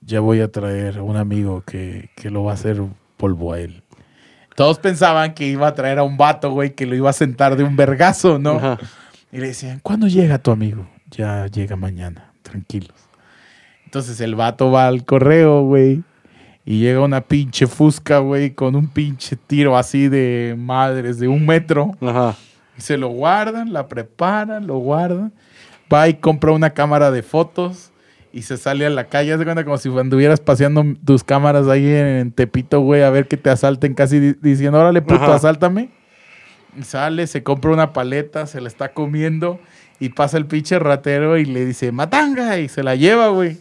Ya voy a traer a un amigo que, que lo va a hacer polvo a él. Todos pensaban que iba a traer a un vato, güey, que lo iba a sentar de un vergazo, ¿no? Ajá. Y le decían, ¿cuándo llega tu amigo? Ya llega mañana, tranquilos. Entonces el vato va al correo, güey. Y llega una pinche fusca, güey, con un pinche tiro así de madres, de un metro. Ajá. Y se lo guardan, la preparan, lo guardan. Va y compra una cámara de fotos y se sale a la calle. Haz de cuenta como si anduvieras paseando tus cámaras ahí en Tepito, güey, a ver que te asalten casi di- diciendo, órale, puto, Ajá. asáltame. Y sale, se compra una paleta, se la está comiendo y pasa el pinche ratero y le dice, matanga, y se la lleva, güey.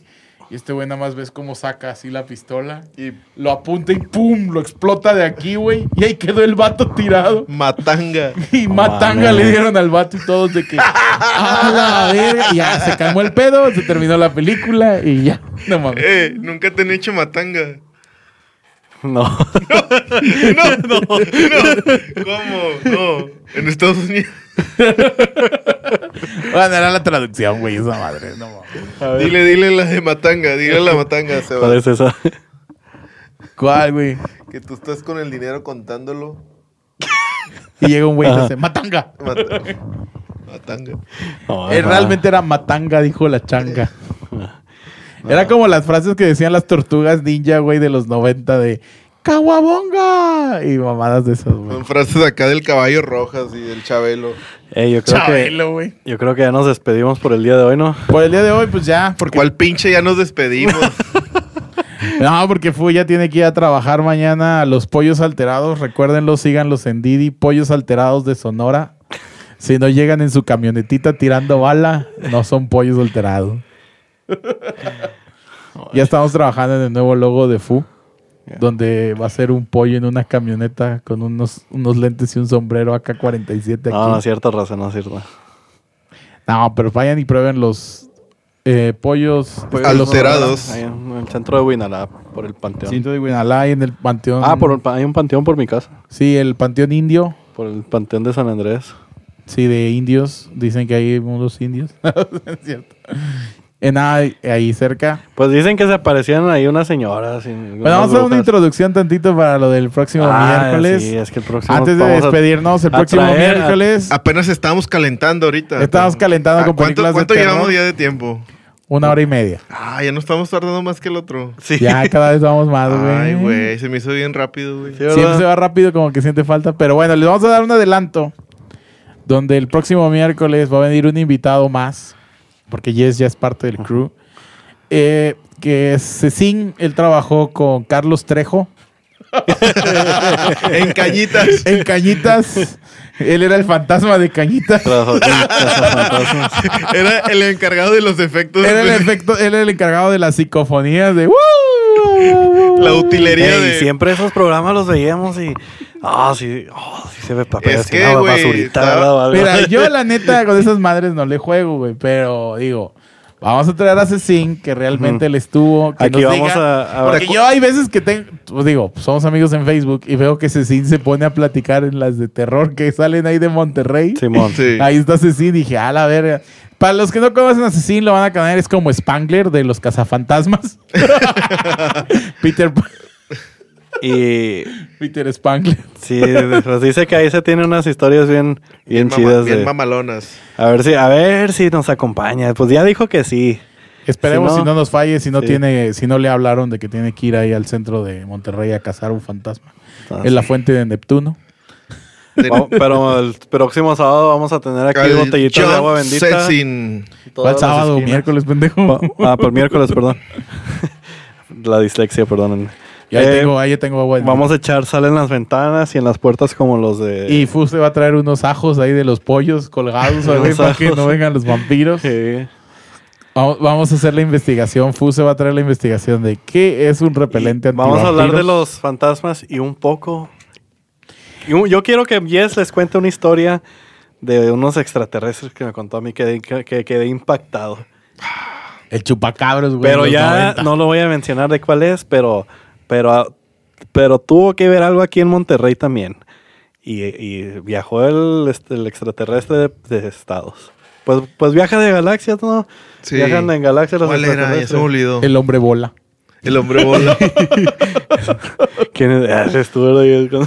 Y este güey nada más ves cómo saca así la pistola, Y lo apunta y ¡pum! Lo explota de aquí, güey. Y ahí quedó el vato tirado. matanga. Y matanga le dieron al vato y todos de que. ¡A la verga! Y ya se calmó el pedo, se terminó la película y ya. No mames. Eh, nunca te han hecho matanga. No. No, no, no. ¿Cómo? No. En Estados Unidos. Bueno, era la traducción, güey, esa madre. No Dile, dile la de matanga. Dile la matanga, Seba. ¿Cuál es esa? ¿Cuál, güey? Que tú estás con el dinero contándolo. Y llega un güey y dice: ¡Matanga! Mata- matanga. Eh, realmente era matanga, dijo la changa. Era como las frases que decían las tortugas ninja, güey, de los 90 de ¡Caguabonga! Y mamadas de esas, güey. Son frases acá del caballo rojas y del chabelo. Ey, yo creo que Chabelo, güey. yo creo que ya nos despedimos por el día de hoy, ¿no? Por el día de hoy, pues ya, porque ¿Cuál pinche ya nos despedimos? No, porque Fu ya tiene que ir a trabajar mañana a los pollos alterados. Recuérdenlo, síganlos en Didi, pollos alterados de Sonora. Si no llegan en su camionetita tirando bala, no son pollos alterados. ya estamos trabajando en el nuevo logo de Fu, donde va a ser un pollo en una camioneta con unos, unos lentes y un sombrero AK-47 aquí. No, no es cierto, raza, no es cierto. No, pero vayan y prueben los eh, pollos Alterados. Ahí en el centro de Winalá, por el panteón. Cinto de Guinalá y en el panteón. Ah, por el hay un panteón por mi casa. Sí, el panteón indio. Por el panteón de San Andrés. Sí, de indios. Dicen que hay unos indios. es cierto. En ahí, ahí cerca. Pues dicen que se aparecían ahí unas señoras. Bueno, vamos a hacer una introducción tantito para lo del próximo Ah, miércoles. Sí, es que el próximo. Antes de despedirnos, el próximo traer a- miércoles, Apenas estábamos calentando ahorita. Estamos calentando ¿A con ¿Cuánto, películas de cuánto terror? llevamos ya de tiempo? una hora y media. Ah, ya no estamos tardando más que el otro. Sí. Ya cada vez vamos más, güey. Ay, güey, se me hizo bien rápido, güey. Sí, Siempre se va rápido, como que siente falta. Pero bueno, les vamos a dar un adelanto. Donde el próximo miércoles va a venir un invitado más. Porque Jess ya es parte del crew. Eh, que es Cecín. Él trabajó con Carlos Trejo. en cañitas. En Cañitas. Él era el fantasma de Cañitas. Trabajó con Cazafantasmas. Era el encargado de los efectos. Era el de- efecto, él era el encargado de las psicofonías de La utilería Ey, de. siempre esos programas los veíamos y. Ah, sí, oh, sí se ve papel. Es así, que, una güey, basurita, estaba- ¿verdad? O algo. Mira, yo la neta con esas madres no le juego, güey. Pero digo, vamos a traer a Cecín, que realmente él estuvo. Que Aquí nos vamos diga- a. a Porque yo hay veces que tengo, pues digo, somos amigos en Facebook y veo que Cecín se pone a platicar en las de terror que salen ahí de Monterrey. Simón. Sí. Ahí está Cecín, dije, a la verga. Para los que no conocen a lo van a conocer, es como Spangler de los cazafantasmas. Peter, Y. Peter Spangler. Sí, pues dice que ahí se tiene unas historias bien, bien, chidas. bien de- mamalonas. a ver si, a ver si nos acompaña. Pues ya dijo que sí. Esperemos Si si no- no, nos falle, si no sí. tiene, si no le hablaron de que tiene que ir ahí al centro de Monterrey a cazar un fantasma. Ah, en la sí. fuente de Neptuno. Pero el próximo sábado vamos a tener aquí Al botellitas de agua bendita. Setsin. Todas ¿Cuál sábado? esquinas. Miércoles, pendejo. Pa- Ah, por miércoles, perdón. La dislexia, perdón. Ahí, Eh, tengo, ahí tengo agua. Vamos a echar sal en las ventanas y en las puertas como los de... Y Fu se va a traer unos ajos ahí de los pollos colgados Unos para que no vengan los vampiros. Sí. Vamos, vamos a hacer la investigación. Fu se va a traer la investigación de qué es un repelente Y Vamos a hablar de los fantasmas y un poco... yo quiero que Jess les cuente una historia de unos extraterrestres que me contó a mí que, que, que quedé impactado. El chupacabros, güey. Pero ya 90. no lo voy a mencionar de cuál es, pero, pero, pero tuvo que ver algo aquí en Monterrey también. Y, y viajó el, este, el extraterrestre de, de estados. Pues, pues viaja de galaxias, ¿no? Sí. Viajan en galaxias los ¿Cuál era? Ya se me extraterrestres. olvidó. El hombre bola. El hombre bola. ¿Quién es? Ah, estuvo ahí con-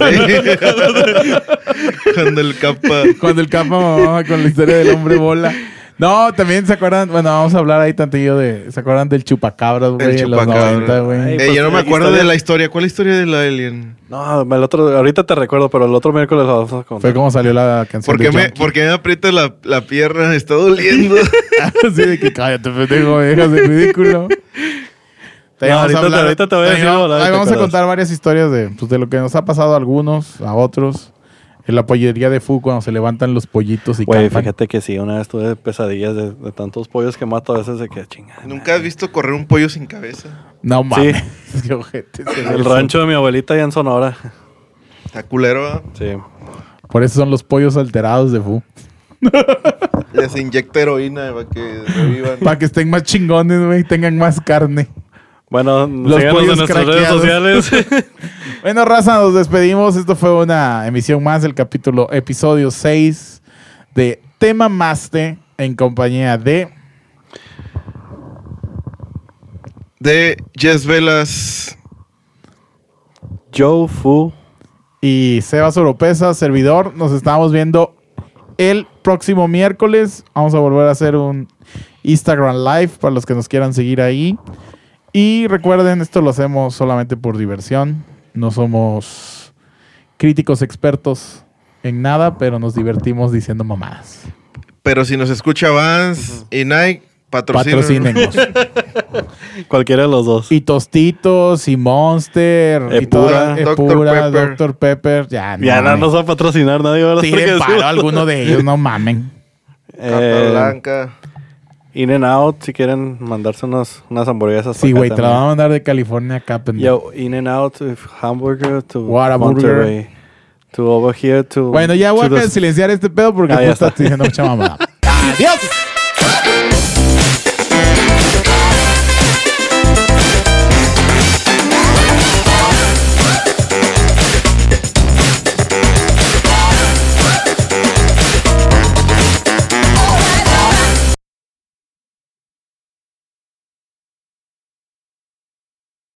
Cuando el capa. Cuando el capa mamaba con la historia del hombre bola. No, también se acuerdan, bueno, vamos a hablar ahí tantillo de, ¿se acuerdan del chupacabras, güey? El en los chupacabra. 90, güey. Eh, pues, yo no me acuerdo de la historia. ¿Cuál historia de la alien? No, el otro, ahorita te recuerdo, pero el otro miércoles lo vamos a contar. Fue como salió la canción ¿Por qué de me, por qué me aprieta la, la pierna? Me está doliendo. Así de que cállate, pendejo, me dejas de ridículo. Te No, vamos ahorita te- ahorita te voy a decir, vamos- ahí vamos a contar varias historias de, pues, de lo que nos ha pasado a algunos, a otros. En la pollería de Fu cuando se levantan los pollitos y Güey, fíjate que sí, una vez tuve pesadillas de, de tantos pollos que mato a veces de que chingada. ¿Nunca has visto correr un pollo sin cabeza? No mames. Qué ojete el rancho de mi abuelita allá en Sonora. Está culero. Sí. Por eso son los pollos alterados de Fu. Les inyecta heroína para que revivan. Para que estén más chingones, güey, y tengan más carne. Bueno, Los síganos en nuestras redes sociales. Bueno, raza, nos despedimos. Esto fue una emisión más del capítulo, episodio 6 de Tema Maste en compañía de De Jess Velas. Joe Fu. y Sebas Oropesa, servidor. Nos estamos viendo el próximo miércoles. Vamos a volver a hacer un Instagram Live para los que nos quieran seguir ahí. Y recuerden, esto lo hacemos solamente por diversión. No somos críticos expertos en nada, pero nos divertimos diciendo mamadas. Pero si nos escucha Vans y Nike, patrocinen. Cualquiera de los dos. y Tostitos, y Monster, y toda. Epura, Pepper. Dr. Pepper. Ya, no, ya no nos va a patrocinar nadie, Tiren paro a alguno de ellos, no mamen. Carta Eh, Blanca. In and Out, si quieren mandarse unas, unas hamburguesas. Sí, güey, te la van a mandar de California acá, pendejo. Yo, In and Out, hamburger to Whataburger. Monterrey. To over here to. Bueno, ya voy a silenciar este pedo porque Ah, tú estás está. diciendo mucha mamada. ¡Adiós!